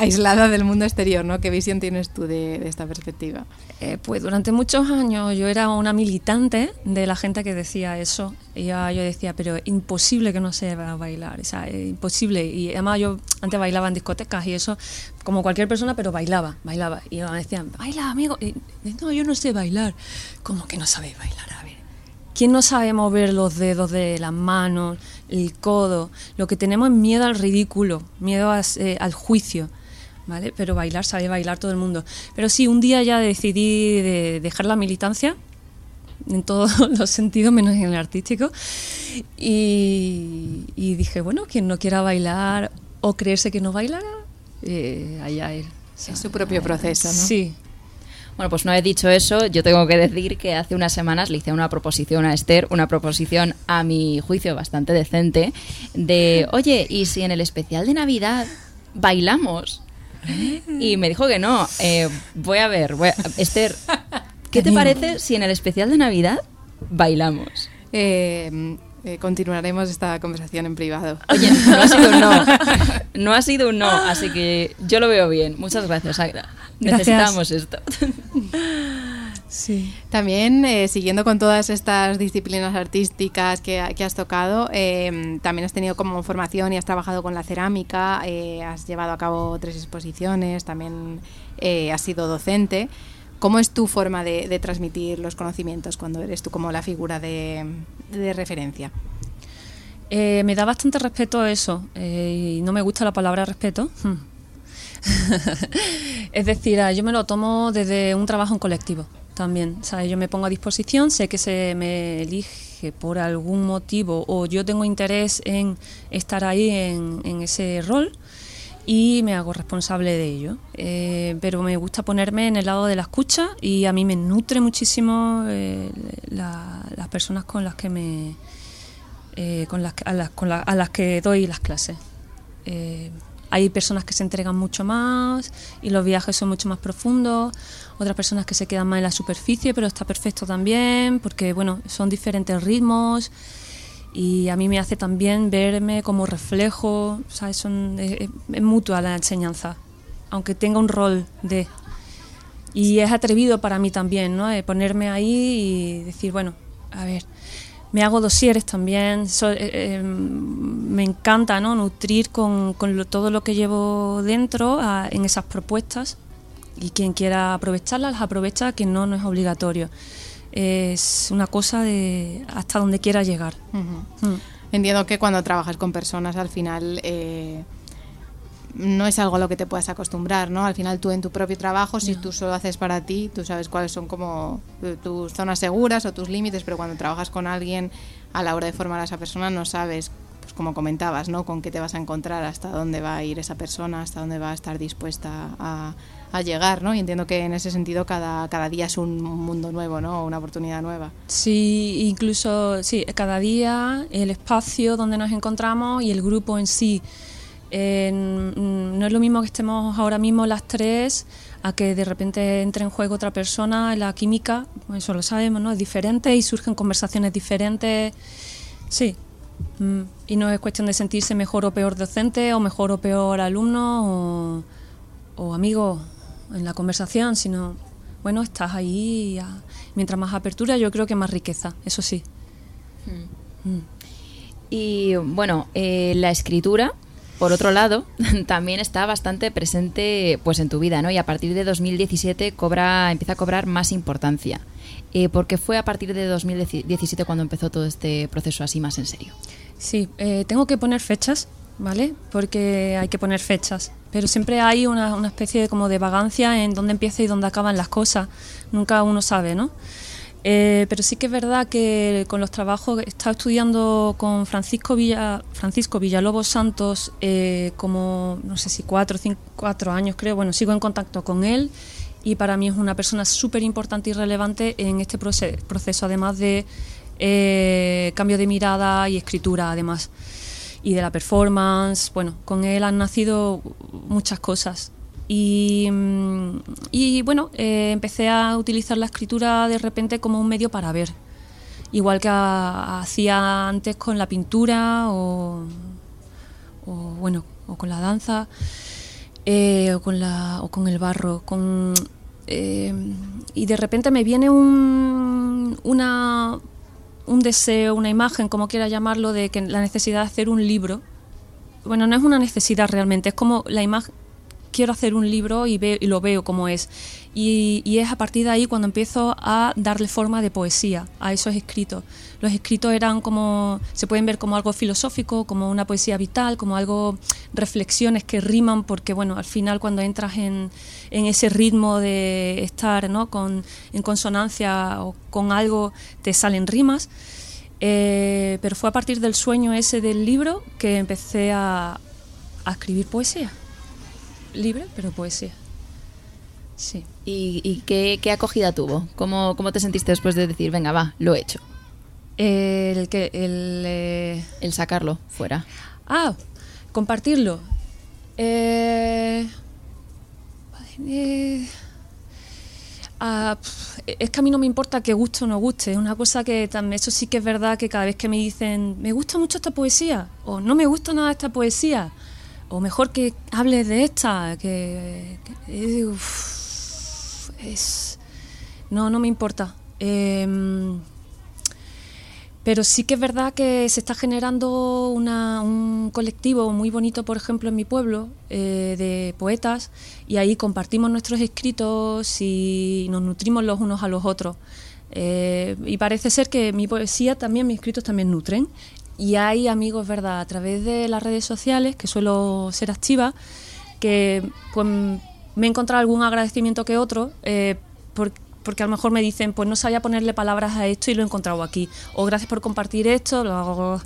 aislada del mundo exterior, ¿no? ¿Qué visión tienes tú de, de esta perspectiva? Eh, pues durante muchos años yo era una militante de la gente que decía eso. Y ya yo decía, pero imposible que no sepa bailar, o sea, es imposible. Y además yo antes bailaba en discotecas y eso, como cualquier persona, pero bailaba, bailaba. Y me decían, baila, amigo. Y, no, yo no sé bailar. ¿Cómo que no sabes bailar? A ver. ¿Quién no sabe mover los dedos de las manos, el codo? Lo que tenemos es miedo al ridículo, miedo a- eh, al juicio. ¿Vale? Pero bailar, sabe bailar todo el mundo. Pero sí, un día ya decidí de dejar la militancia, en todos los sentidos, menos en el artístico, y, y dije, bueno, quien no quiera bailar o creerse que no bailará, eh, allá él. O sea, Es su propio proceso, ¿no? Sí, Bueno, pues no he dicho eso, yo tengo que decir que hace unas semanas le hice una proposición a Esther, una proposición a mi juicio bastante decente, de, oye, ¿y si en el especial de Navidad bailamos? Y me dijo que no. Eh, voy a ver, voy a- Esther, ¿qué te parece si en el especial de Navidad bailamos? Eh, eh, continuaremos esta conversación en privado. Oye, no ha sido un no. No ha sido un no, así que yo lo veo bien. Muchas gracias, Agra. Gracias. Necesitamos esto. Sí. También, eh, siguiendo con todas estas disciplinas artísticas que, que has tocado, eh, también has tenido como formación y has trabajado con la cerámica, eh, has llevado a cabo tres exposiciones, también has sido docente. ¿Cómo es tu forma de, de transmitir los conocimientos cuando eres tú como la figura de, de referencia? Eh, me da bastante respeto eso, eh, y no me gusta la palabra respeto. Hmm. es decir, ah, yo me lo tomo desde un trabajo en colectivo también. O sea, yo me pongo a disposición, sé que se me elige por algún motivo o yo tengo interés en estar ahí en, ese rol y me hago responsable de ello. Eh, pero me gusta ponerme en el lado de la escucha y a mí me nutre muchísimo eh, la- las personas con las que me eh, con las, a, a las que doy las clases. Hay personas que se entregan mucho más y los viajes son mucho más profundos, otras personas que se quedan más en la superficie, pero está perfecto también, porque bueno, son diferentes ritmos y a mí me hace también verme como reflejo, ¿sabes? Son, es, es- mutua la enseñanza, aunque tenga un rol de... Y es atrevido para mí también, ¿no? Eh, ponerme ahí y decir, bueno, a ver, me hago dosieres también, so- eh, eh, me encanta ¿no? nutrir con, con lo- todo lo que llevo dentro a- en esas propuestas y quien quiera aprovecharlas las aprovecha, quien no, no es obligatorio. Es una cosa de hasta donde quiera llegar. Mm. Entiendo que cuando trabajas con personas al final eh, no es algo a lo que te puedas acostumbrar, ¿no? Al final tú en tu propio trabajo, si tú solo haces para ti, tú sabes cuáles son como eh, tus zonas seguras o tus límites, pero cuando trabajas con alguien a la hora de formar a esa persona no sabes, pues como comentabas, ¿no? Con qué te vas a encontrar, hasta dónde va a ir esa persona, hasta dónde va a estar dispuesta a, a llegar, ¿no? Y entiendo que en ese sentido cada, cada día es un mundo nuevo, ¿no? Una oportunidad nueva. Sí, incluso, sí, cada día el espacio donde nos encontramos y el grupo en sí. Eh, mm, no es lo mismo que estemos ahora mismo las tres a que de repente entre en juego otra persona, la química, pues eso lo sabemos, ¿no? Es diferente y surgen conversaciones diferentes. Sí. Mm, Y no es cuestión de sentirse mejor o peor docente o mejor o peor alumno o, o amigo en la conversación, sino, bueno, estás ahí. a- mientras más apertura, yo creo que más riqueza, eso sí. Mm. Y bueno, eh, la escritura por otro lado, también está bastante presente pues en tu vida, ¿no? Y a partir de 2017 cobra, empieza a cobrar más importancia. Eh, porque fue a partir de 2017 cuando empezó todo este proceso así más en serio. Sí, eh, tengo que poner fechas, ¿vale? Porque hay que poner fechas. Pero siempre hay una, una especie de, como de vagancia en dónde empieza y dónde acaban las cosas. Nunca uno sabe, ¿no? Eh, pero sí que es verdad que con los trabajos, he estado estudiando con Francisco, Villa, Francisco Villalobos Santos eh, como, no sé si cuatro, cinco, cuatro años creo, bueno, sigo en contacto con él y para mí es una persona súper importante y relevante en este proceso, además de eh, cambio de mirada y escritura, además, y de la performance. Bueno, con él han nacido muchas cosas Mm, y, bueno, eh, empecé a utilizar la escritura de repente como un medio para ver, igual que hacía antes con la pintura o, bueno, o con la danza eh, o, con la, o con el barro. Eh, y de repente me viene un, una, un deseo, una imagen, como quiera llamarlo, de que la necesidad de hacer un libro. Bueno, no es una necesidad realmente, es como la imagen quiero hacer un libro y, y lo veo como es. Y, es a partir de ahí cuando empiezo a darle forma de poesía a esos escritos. Los escritos eran como, se pueden ver como algo filosófico, como una poesía vital, como algo, reflexiones que riman, porque bueno, al final cuando entras en, en ese ritmo de estar ¿no? con, en consonancia o con algo, te salen rimas. Eh, pero fue a partir del sueño ese del libro que empecé a, a escribir poesía libre, pero poesía. Sí. ¿Y, qué, acogida tuvo? ¿Cómo, ¿Cómo, te sentiste después de decir, venga, va, lo he hecho? el que el, eh, el sacarlo fuera. Ah, compartirlo. Eh, eh, ah, es que a mí no me importa que guste o no guste. Es una cosa que también, eso sí que es verdad que cada vez que me dicen, me gusta mucho esta poesía o no me gusta nada esta poesía, o mejor que hables de esta, que, es, no, no me importa. Em, pero sí que es verdad que se está generando un colectivo muy bonito, por ejemplo, en mi pueblo, eh, de poetas, y ahí compartimos nuestros escritos y nos nutrimos los unos a los otros. Eh, y parece ser que mi poesía también, mis escritos también nutren. Y hay amigos, ¿verdad?, a través de las redes sociales, que suelo ser activa, que pues, me he encontrado algún agradecimiento que otro, eh, porque a lo mejor me dicen, pues no sabía ponerle palabras a esto y lo he encontrado aquí. O gracias por compartir esto. Lo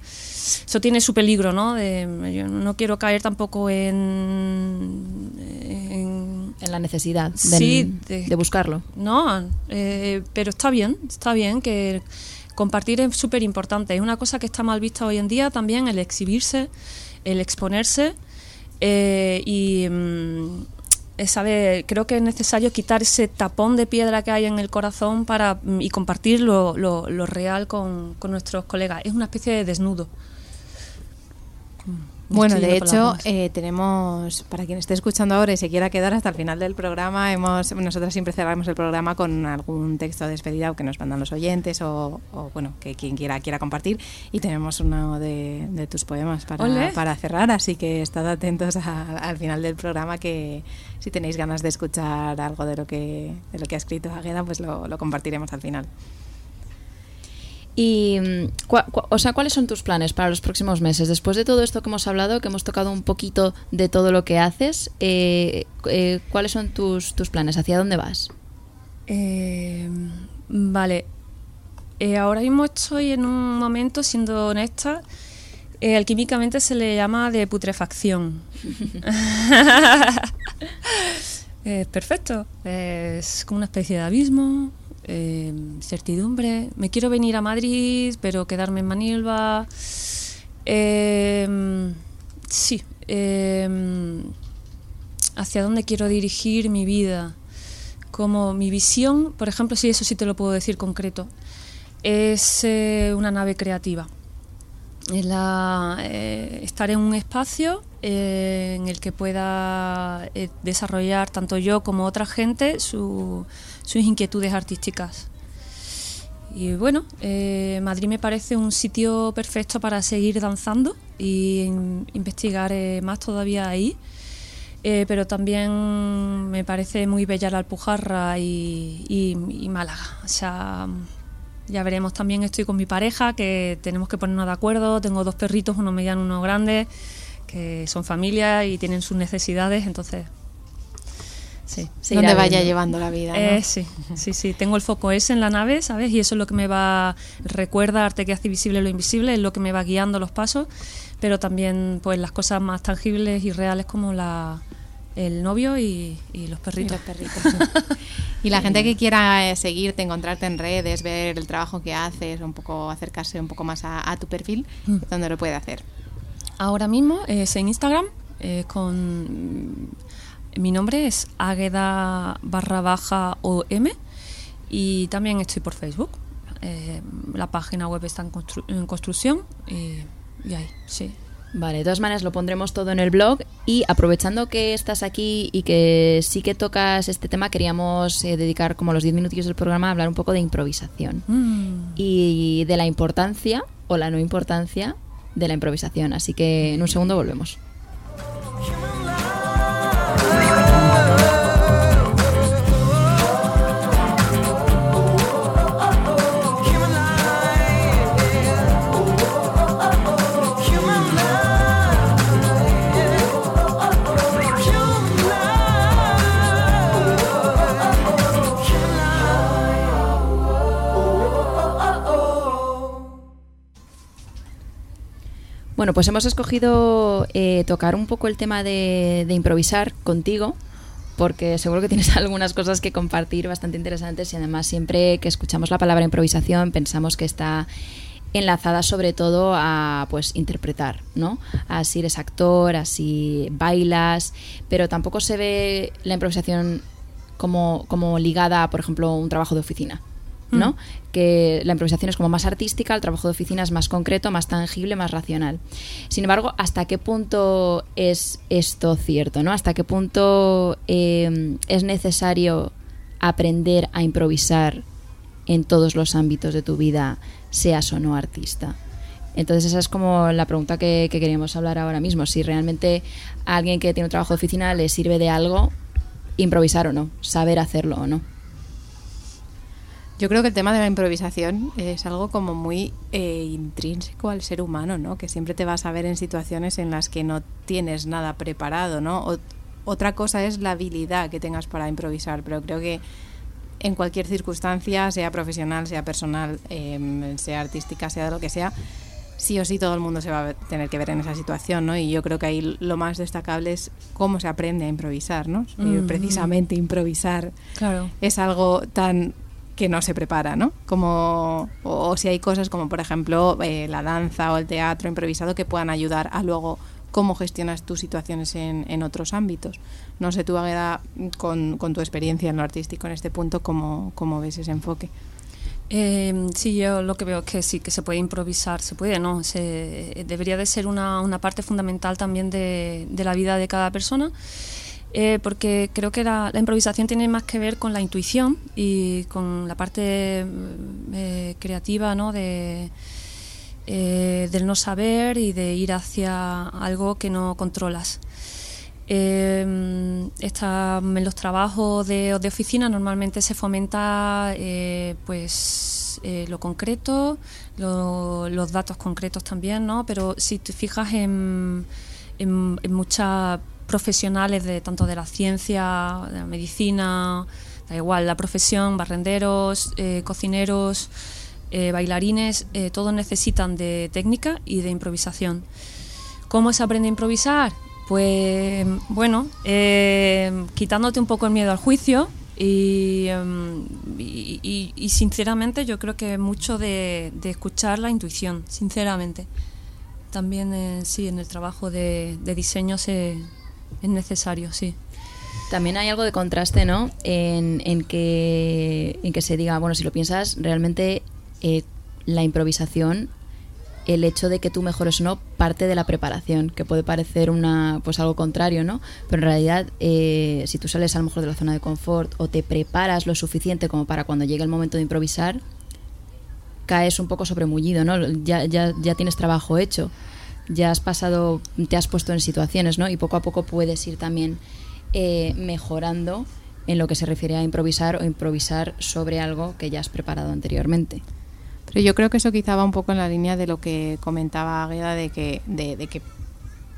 Eso tiene su peligro, ¿no? De, yo no quiero caer tampoco en, en, la necesidad de, de, buscarlo. No, eh, pero está bien, está bien que compartir es súper importante. Es una cosa que está mal vista hoy en día también, el exhibirse, el exponerse. Eh, y mm, creo que es necesario quitar ese tapón de piedra que hay en el corazón para mm, y compartir lo, lo, real con, con, nuestros colegas. Es una especie de desnudo. Bueno, de hecho, eh, tenemos, para quien esté escuchando ahora y se quiera quedar hasta el final del programa, hemos nosotros siempre cerramos el programa con algún texto de despedida o que nos mandan los oyentes o, bueno, que quien quiera quiera compartir. Y tenemos uno de, tus poemas para, para, cerrar, así que estad atentos al final del programa que si tenéis ganas de escuchar algo de lo que, de lo que ha escrito Agueda, pues lo, lo compartiremos al final. Y, mm, o sea, ¿cuáles son tus planes para los próximos meses? Después de todo esto que hemos hablado, que hemos tocado un poquito de todo lo que haces, eh, eh, ¿cuáles son tus, tus planes? ¿Hacia dónde vas? Eh, vale. ahora mismo estoy en un momento, siendo honesta, alquímicamente se le llama de putrefacción. perfecto. Es como una especie de abismo, eh, certidumbre. Me quiero venir a Madrid, pero quedarme en Manilva. Eh, sí. Eh, hacia dónde quiero dirigir mi vida. Como mi visión, por ejemplo, sí, eso sí te lo puedo decir concreto, es una nave creativa. Es la, estar en un espacio en el que pueda desarrollar tanto yo como otra gente su, sus inquietudes artísticas. y bueno, eh, Madrid me parece un sitio perfecto para seguir danzando y investigar eh, más todavía ahí. Eh, pero también me parece muy bella la Alpujarra y, Málaga. O sea, ya veremos. También estoy con mi pareja, que tenemos que ponernos de acuerdo. Tengo dos perritos, uno mediano, uno grande, que son familia y tienen sus necesidades. Entonces, Sí, donde vaya llevando la vida. Eh, sí, sí, sí. Tengo el foco ese en la nave, ¿sabes? Y eso es lo que me va. Recuerda arte que hace visible lo invisible, es lo que me va guiando los pasos, pero también, pues, las cosas más tangibles y reales como la, el novio y, los perritos. Y, perritos, y la gente que quiera eh, seguirte, encontrarte en redes, ver el trabajo que haces, un poco acercarse un poco más a, tu perfil, mm. ¿dónde lo puede hacer? Ahora mismo es en Instagram eh, con mi nombre es Águeda barra baja OM y también estoy por Facebook. Eh, la página web está en, construcción y, ahí, sí. Vale, de todas maneras lo pondremos todo en el blog y aprovechando que estás aquí y que sí que tocas este tema, queríamos eh, dedicar como los 10 minutillos del programa a hablar un poco de improvisación mm. y de la importancia o la no importancia de la improvisación. Así que en un segundo volvemos. Bueno, pues hemos escogido eh, tocar un poco el tema de, improvisar contigo, porque seguro que tienes algunas cosas que compartir bastante interesantes y además siempre que escuchamos la palabra improvisación pensamos que está enlazada sobre todo a pues interpretar, ¿no? Así eres actor, así bailas, pero tampoco se ve la improvisación como, como ligada a, por ejemplo, un trabajo de oficina. ¿No? Mm. Que la improvisación es como más artística, el trabajo de oficina es más concreto, más tangible, más racional. Sin embargo, ¿hasta qué punto es esto cierto, ¿no? ¿Hasta qué punto eh, es necesario aprender a improvisar en todos los ámbitos de tu vida, seas o no artista? Entonces esa es como la pregunta que, que, queríamos hablar ahora mismo. Si realmente a alguien que tiene un trabajo de oficina le sirve de algo improvisar o no, saber hacerlo o no. Yo creo que el tema de la improvisación es algo como muy eh, intrínseco al ser humano, ¿no? Que siempre te vas a ver en situaciones en las que no tienes nada preparado, ¿no? otra cosa es la habilidad que tengas para improvisar, pero creo que en cualquier circunstancia, sea profesional, sea personal, em, sea artística, sea de lo que sea, sí o sí todo el mundo se va a tener que ver en esa situación, ¿no? Y yo creo que ahí lo más destacable es cómo se aprende a improvisar, ¿no? Precisamente improvisar claro. es algo tan que no se prepara, ¿no? Como, o, si hay cosas como, por ejemplo, eh, la danza o el teatro improvisado que puedan ayudar a luego cómo gestionas tus situaciones en, en otros ámbitos. No sé, tú, Agueda, con, con, tu experiencia en lo artístico en este punto, ¿cómo, cómo ves ese enfoque? Eh, sí, yo lo que veo es que sí, que se puede improvisar, se puede, ¿no? Se, debería de ser una, una parte fundamental también de, de la vida de cada persona. Eh, porque creo que la, improvisación tiene más que ver con la intuición y con la parte mm, eh, creativa ¿no? de, eh, del no saber y de ir hacia algo que no controlas. Está, en los trabajos de, de, oficina normalmente se fomenta pues lo concreto, los datos concretos también, ¿no? pero si te fijas en, en, en muchas profesionales de tanto de la ciencia, de la medicina, da igual, la profesión, barrenderos, eh, cocineros, eh, bailarines, eh, todos necesitan de técnica y de improvisación. ¿Cómo se aprende a improvisar? Pues bueno, quitándote un poco el miedo al juicio y, sinceramente yo creo que mucho de, escuchar la intuición, sinceramente. También sí, en el trabajo de diseño se, es necesario, sí. También hay algo de contraste, ¿no? En, que, en que se diga, bueno, si lo piensas, realmente eh, la improvisación, el hecho de que tú mejores o no, parte de la preparación, que puede parecer una pues algo contrario, ¿no? Pero en realidad, eh, si tú sales a lo mejor de la zona de confort o te preparas lo suficiente como para cuando llegue el momento de improvisar, caes un poco sobremullido, ¿no? Ya, ya, ya tienes trabajo hecho, ya has pasado, te has puesto en situaciones, ¿no? Y poco a poco puedes ir también eh, mejorando en lo que se refiere a improvisar o improvisar sobre algo que ya has preparado anteriormente. Pero yo creo que eso quizá va un poco en la línea de lo que comentaba Agueda de que, de, de que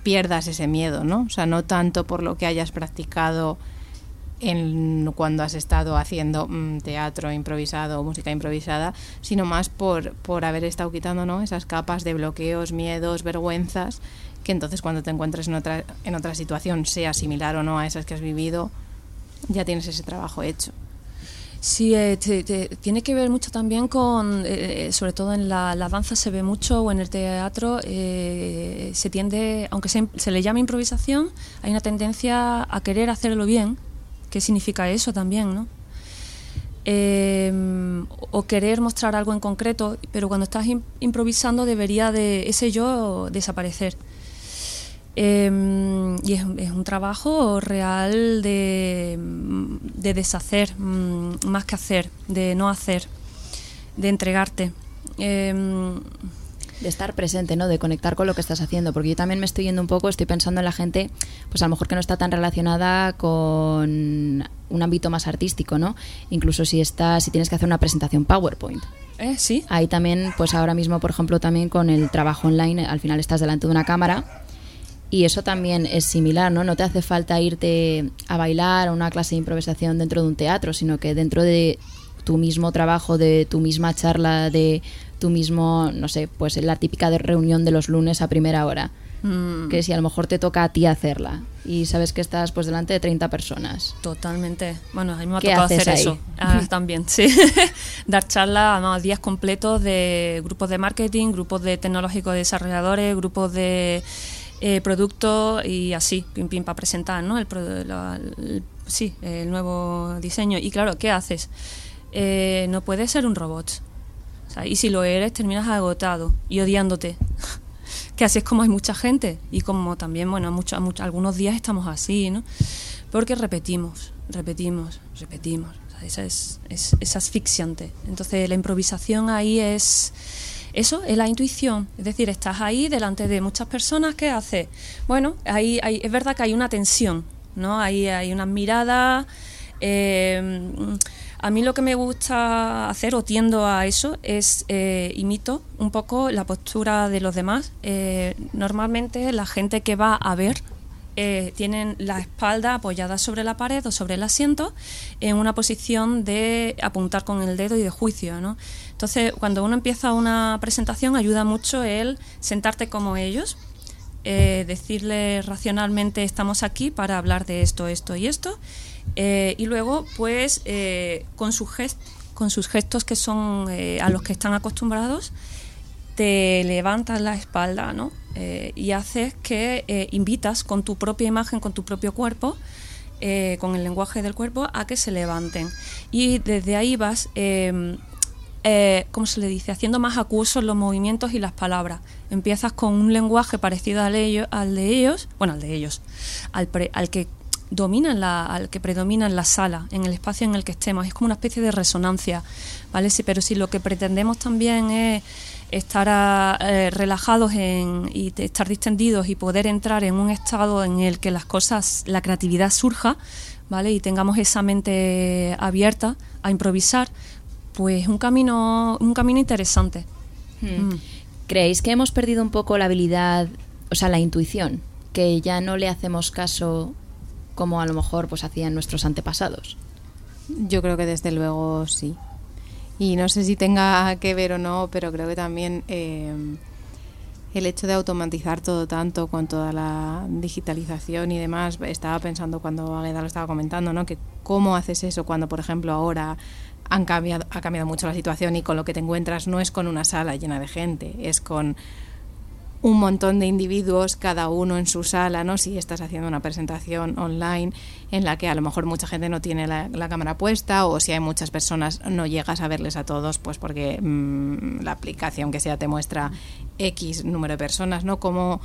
pierdas ese miedo, ¿no? O sea, no tanto por lo que hayas practicado en cuando has estado haciendo mm, teatro improvisado o música improvisada, sino más por, por haber estado quitando ¿no? esas capas de bloqueos, miedos, vergüenzas, que entonces cuando te encuentres en otra, en otra situación, sea similar o no a esas que has vivido, ya tienes ese trabajo hecho. Sí, eh, te- te- tiene que ver mucho también con, eh, sobre todo en la, la danza se ve mucho o en el teatro, eh, se tiende, aunque se, se le llame improvisación, hay una tendencia a querer hacerlo bien. ¿Qué significa eso también, no? Eh, o querer mostrar algo en concreto, pero cuando estás im- improvisando debería de ese yo desaparecer. Eh, y es, un trabajo real de, de deshacer, mm, más que hacer, de no hacer, de entregarte. Eh, de estar presente, ¿no? De conectar con lo que estás haciendo, porque yo también me estoy yendo un poco, estoy pensando en la gente, pues a lo mejor que no está tan relacionada con un ámbito más artístico, ¿no? Incluso si estás, si tienes que hacer una presentación PowerPoint. eh, sí, Ahí también, pues ahora mismo, por ejemplo, también con el trabajo online, al final estás delante de una cámara y eso también es similar, ¿no? No te hace falta irte a bailar a una clase de improvisación dentro de un teatro, sino que dentro de tu mismo trabajo, de tu misma charla, de tu mismo, no sé, pues la típica de reunión de los lunes a primera hora. Mm, Que si a lo mejor te toca a ti hacerla y sabes que estás pues delante de 30 personas. totalmente. Bueno, a mí me ha ¿Qué tocado hacer ahí? eso. Ah, también, sí. Dar charlas, además, días completos de grupos de marketing, grupos de tecnológicos desarrolladores, grupos de eh, productos y así, pim pim, para presentar, ¿no? El, la- el- sí, el nuevo diseño. Y claro, ¿qué haces? Eh, no puedes ser un robot. Y si lo eres, terminas agotado y odiándote. que así es como hay mucha gente y como también, bueno, mucho, mucho- algunos días estamos así, ¿no? Porque repetimos, repetimos, repetimos. Eso es, es, es asfixiante. Entonces la improvisación ahí es eso, es la intuición. Es decir, estás ahí delante de muchas personas, ¿qué haces? Bueno, ahí, hay- es verdad que hay una tensión, ¿no? Ahí hay unas miradas. eh, a mí lo que me gusta hacer, o tiendo a eso, es eh, imito un poco la postura de los demás. Eh, normalmente la gente que va a ver eh, tienen la espalda apoyada sobre la pared o sobre el asiento en una posición de apuntar con el dedo y de juicio. ¿no? Entonces, cuando uno empieza una presentación, ayuda mucho el sentarte como ellos, eh, decirle racionalmente estamos aquí para hablar de esto, esto y esto, eh, y luego pues eh, con, sus con sus gestos que son eh, a los que están acostumbrados, te levantas la espalda ¿no? Y haces que invitas con tu propia imagen, con tu propio cuerpo, con el lenguaje del cuerpo, a que se levanten. Y desde ahí vas, eh, eh, ¿cómo se le dice? Haciendo más acuosos los movimientos y las palabras. Empiezas con un lenguaje parecido al, de ellos, bueno, al de ellos, al que domina en la, al que predomina en la sala, en el espacio en el que estemos. Es como una especie de resonancia, ¿vale? Sí, pero si lo que pretendemos también es estar ah, eh, relajados en, y estar distendidos y poder entrar en un estado en el que las cosas, la creatividad surja, ¿vale? Y tengamos esa mente abierta a improvisar, pues un camino, un camino interesante. Hmm. Mm. ¿Creéis que hemos perdido un poco la habilidad, o sea, la intuición, que ya no le hacemos caso como a lo mejor pues hacían nuestros antepasados? Yo creo que desde luego sí. Y no sé si tenga que ver o no, pero creo que también eh, el hecho de automatizar todo tanto con toda la digitalización y demás, estaba pensando cuando Agueda lo estaba comentando, ¿no? Que cómo haces eso cuando, por ejemplo, ahora han cambiado, ha cambiado mucho la situación y con lo que te encuentras no es con una sala llena de gente, es con un montón de individuos, cada uno en su sala, ¿no? Si estás haciendo una presentación online en la que a lo mejor mucha gente no tiene la, cámara puesta o si hay muchas personas no llegas a verles a todos, pues porque mm, la aplicación que sea te muestra X número de personas, ¿no? Cómo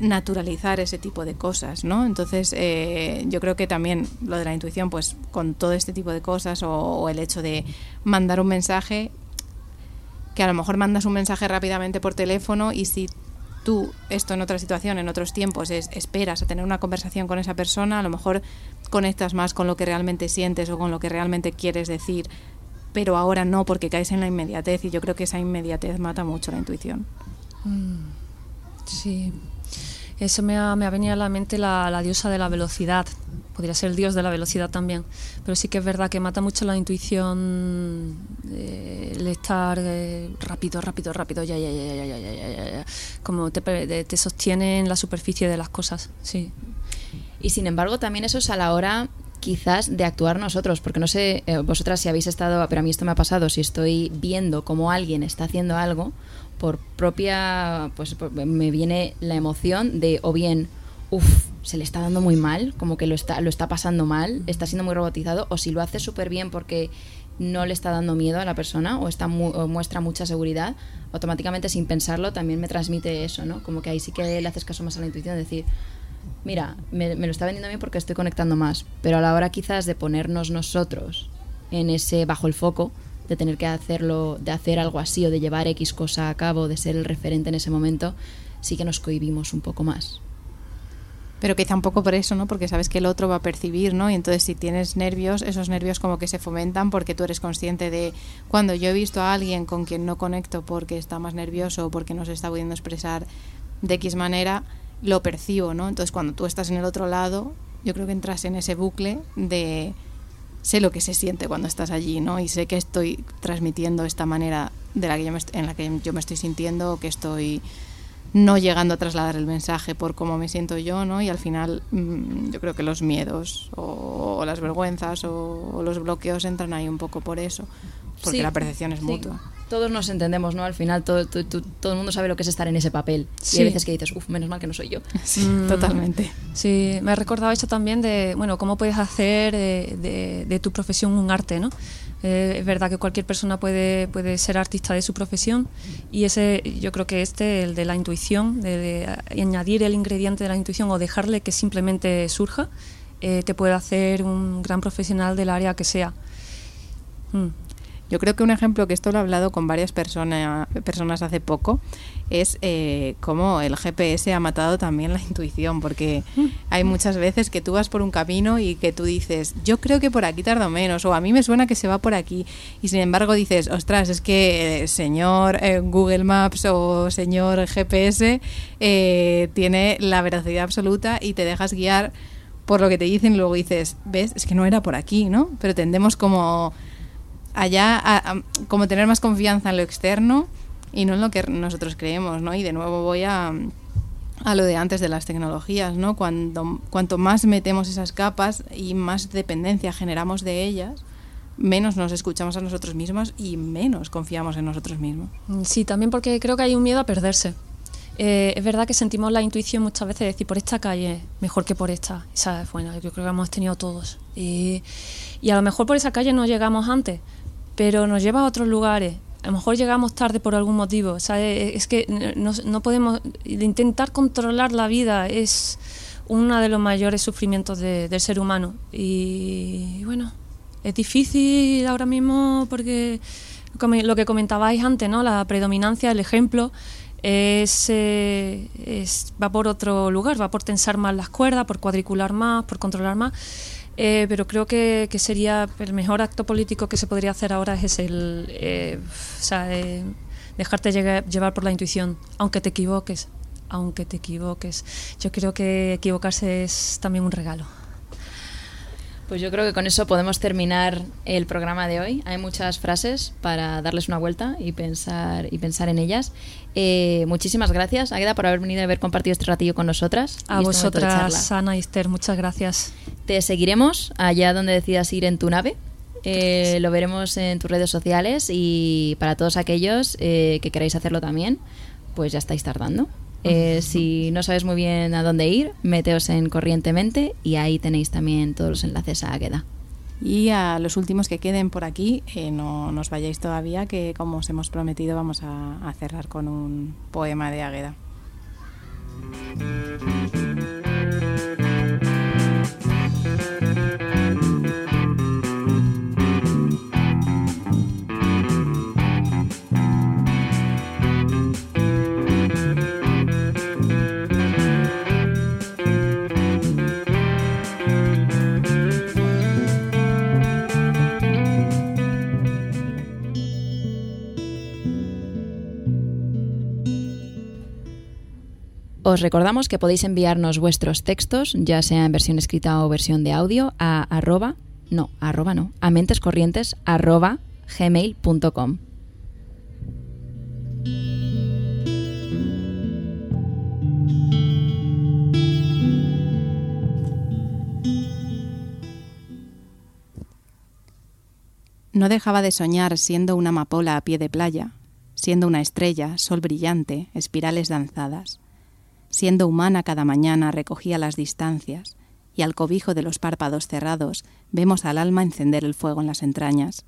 naturalizar ese tipo de cosas, ¿no? Entonces, eh, yo creo que también lo de la intuición, pues con todo este tipo de cosas o el hecho de mandar un mensaje, que a lo mejor mandas un mensaje rápidamente por teléfono y si tú esto en otra situación, en otros tiempos, es, esperas a tener una conversación con esa persona, a lo mejor conectas más con lo que realmente sientes o con lo que realmente quieres decir, pero ahora no porque caes en la inmediatez y yo creo que esa inmediatez mata mucho la intuición. Mm, sí, eso me ha, me ha venido a la mente la, diosa de la velocidad. Podría ser el dios de la velocidad también. Pero sí que es verdad que mata mucho la intuición eh, el estar eh, rápido, rápido, rápido, ya, ya, ya, ya, ya, ya, ya, ya. Como te, te sostiene en la superficie de las cosas, sí. Y sin embargo, también eso es a la hora quizás de actuar nosotros, porque no sé eh, vosotras si habéis estado, pero a mí esto me ha pasado, si estoy viendo cómo alguien está haciendo algo, por propia, pues me viene la emoción de o bien, uff, se le está dando muy mal, como que lo está, lo está pasando mal, está siendo muy robotizado, o si lo hace súper bien porque no le está dando miedo a la persona o, está muestra mucha seguridad, automáticamente sin pensarlo también me transmite eso, ¿no? Como que ahí sí que le haces caso más a la intuición, de decir, mira, me, me lo está vendiendo bien porque estoy conectando más, pero a la hora quizás de ponernos nosotros en ese bajo el foco, de tener que hacerlo, de hacer algo así o de llevar X cosa a cabo, de ser el referente en ese momento, sí que nos cohibimos un poco más. Pero quizá un poco por eso, ¿no? Porque sabes que el otro va a percibir, ¿no? Y entonces si tienes nervios, esos nervios como que se fomentan porque tú eres consciente de cuando yo he visto a alguien con quien no conecto porque está más nervioso o porque no se está pudiendo expresar de X manera, lo percibo, ¿no? Entonces cuando tú estás en el otro lado, yo creo que entras en ese bucle de sé lo que se siente cuando estás allí, ¿no? Y sé que estoy transmitiendo esta manera de la que yo me, en la que yo me estoy sintiendo, que estoy no llegando a trasladar el mensaje por cómo me siento yo, ¿no? Y al final mm, yo creo que los miedos o, las vergüenzas o, los bloqueos entran ahí un poco por eso, porque la percepción es mutua todos nos entendemos, ¿no? Al final todo, todo, el mundo sabe lo que es estar en ese papel. Y hay veces que dices, uff, menos mal que no soy yo. Sí, mm. totalmente. Sí, me ha recordado esto también de, bueno, cómo puedes hacer de, de, tu profesión un arte, ¿no? Eh, es verdad que cualquier persona puede, puede ser artista de su profesión y ese, yo creo que este, el de la intuición, de, añadir el ingrediente de la intuición o dejarle que simplemente surja, eh, te puede hacer un gran profesional del área que sea. Mm. Yo creo que un ejemplo que esto lo he hablado con varias personas personas hace poco es eh, cómo el GPS ha matado también la intuición, porque hay muchas veces que tú vas por un camino y que tú dices, yo creo que por aquí tardo menos, o a mí me suena que se va por aquí, y sin embargo dices, ostras, es que eh, señor eh, Google Maps o señor GPS eh, tiene la veracidad absoluta y te dejas guiar por lo que te dicen, y luego dices, ves, es que no era por aquí, ¿no? Pero tendemos como allá como tener más confianza en lo externo y no en lo que nosotros creemos, ¿no? Y de nuevo voy a, a lo de antes de las tecnologías, ¿no? Cuando, cuanto más metemos esas capas y más dependencia generamos de ellas, menos nos escuchamos a nosotros mismos y menos confiamos en nosotros mismos. Sí, también porque creo que hay un miedo a perderse. Eh, es verdad que sentimos la intuición muchas veces de decir por esta calle mejor que por esta. Esa es buena, yo creo que hemos tenido todos. y a lo mejor por esa calle no llegamos antes, pero nos lleva a otros lugares. A lo mejor llegamos tarde por algún motivo. Es que no, podemos. Intentar controlar la vida es uno de los mayores sufrimientos del ser humano. Y, bueno, es difícil ahora mismo porque lo que comentabais antes, ¿no? La predominancia, el ejemplo. Es, eh, es, va por otro lugar, va por tensar más las cuerdas, por cuadricular más, por controlar más. Eh, pero creo que, sería el mejor acto político que se podría hacer ahora es el eh, eh, dejarte llevar por la intuición, aunque te equivoques, aunque te equivoques. Yo creo que equivocarse es también un regalo. Pues yo creo que con eso podemos terminar el programa de hoy. Hay muchas frases para darles una vuelta y pensar y pensar en ellas. Eh, muchísimas gracias, Agueda, por haber venido y haber compartido este ratillo con nosotras. A este vosotras, Ana y Esther, muchas gracias. Te seguiremos allá donde decidas ir en tu nave. Eh, lo veremos en tus redes sociales y para todos aquellos eh, que queráis hacerlo también, pues ya estáis tardando. Eh, si no sabes muy bien a dónde ir, meteos en Corrientemente y ahí tenéis también todos los enlaces a Agueda. Y a los últimos que queden por aquí, eh, no nos vayáis todavía, que como os hemos prometido vamos a, a cerrar con un poema de Agueda. Os recordamos que podéis enviarnos vuestros textos, ya sea en versión escrita o versión de audio, a arroba, no, arroba no, a mentescorrientes. No dejaba de soñar siendo una amapola a pie de playa, siendo una estrella, sol brillante, espirales danzadas. Siendo humana cada mañana recogía las distancias, y al cobijo de los párpados cerrados vemos al alma encender el fuego en las entrañas.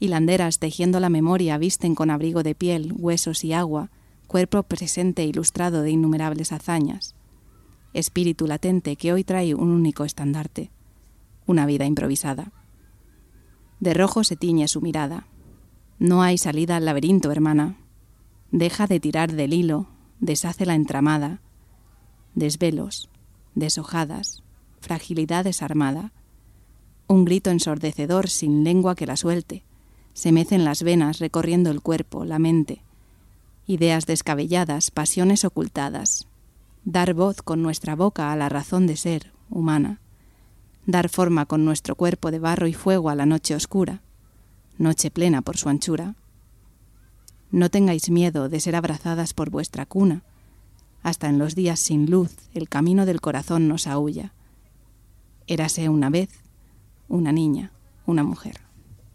Hilanderas tejiendo la memoria visten con abrigo de piel, huesos y agua, cuerpo presente ilustrado de innumerables hazañas. Espíritu latente que hoy trae un único estandarte, una vida improvisada. De rojo se tiñe su mirada. No hay salida al laberinto, hermana. Deja de tirar del hilo, deshace la entramada. Desvelos, deshojadas, fragilidad desarmada. Un grito ensordecedor sin lengua que la suelte. Se mecen las venas recorriendo el cuerpo, la mente. Ideas descabelladas, pasiones ocultadas. Dar voz con nuestra boca a la razón de ser, humana dar forma con nuestro cuerpo de barro y fuego a la noche oscura, noche plena por su anchura. No tengáis miedo de ser abrazadas por vuestra cuna, hasta en los días sin luz el camino del corazón nos aúlla. Érase una vez una niña, una mujer.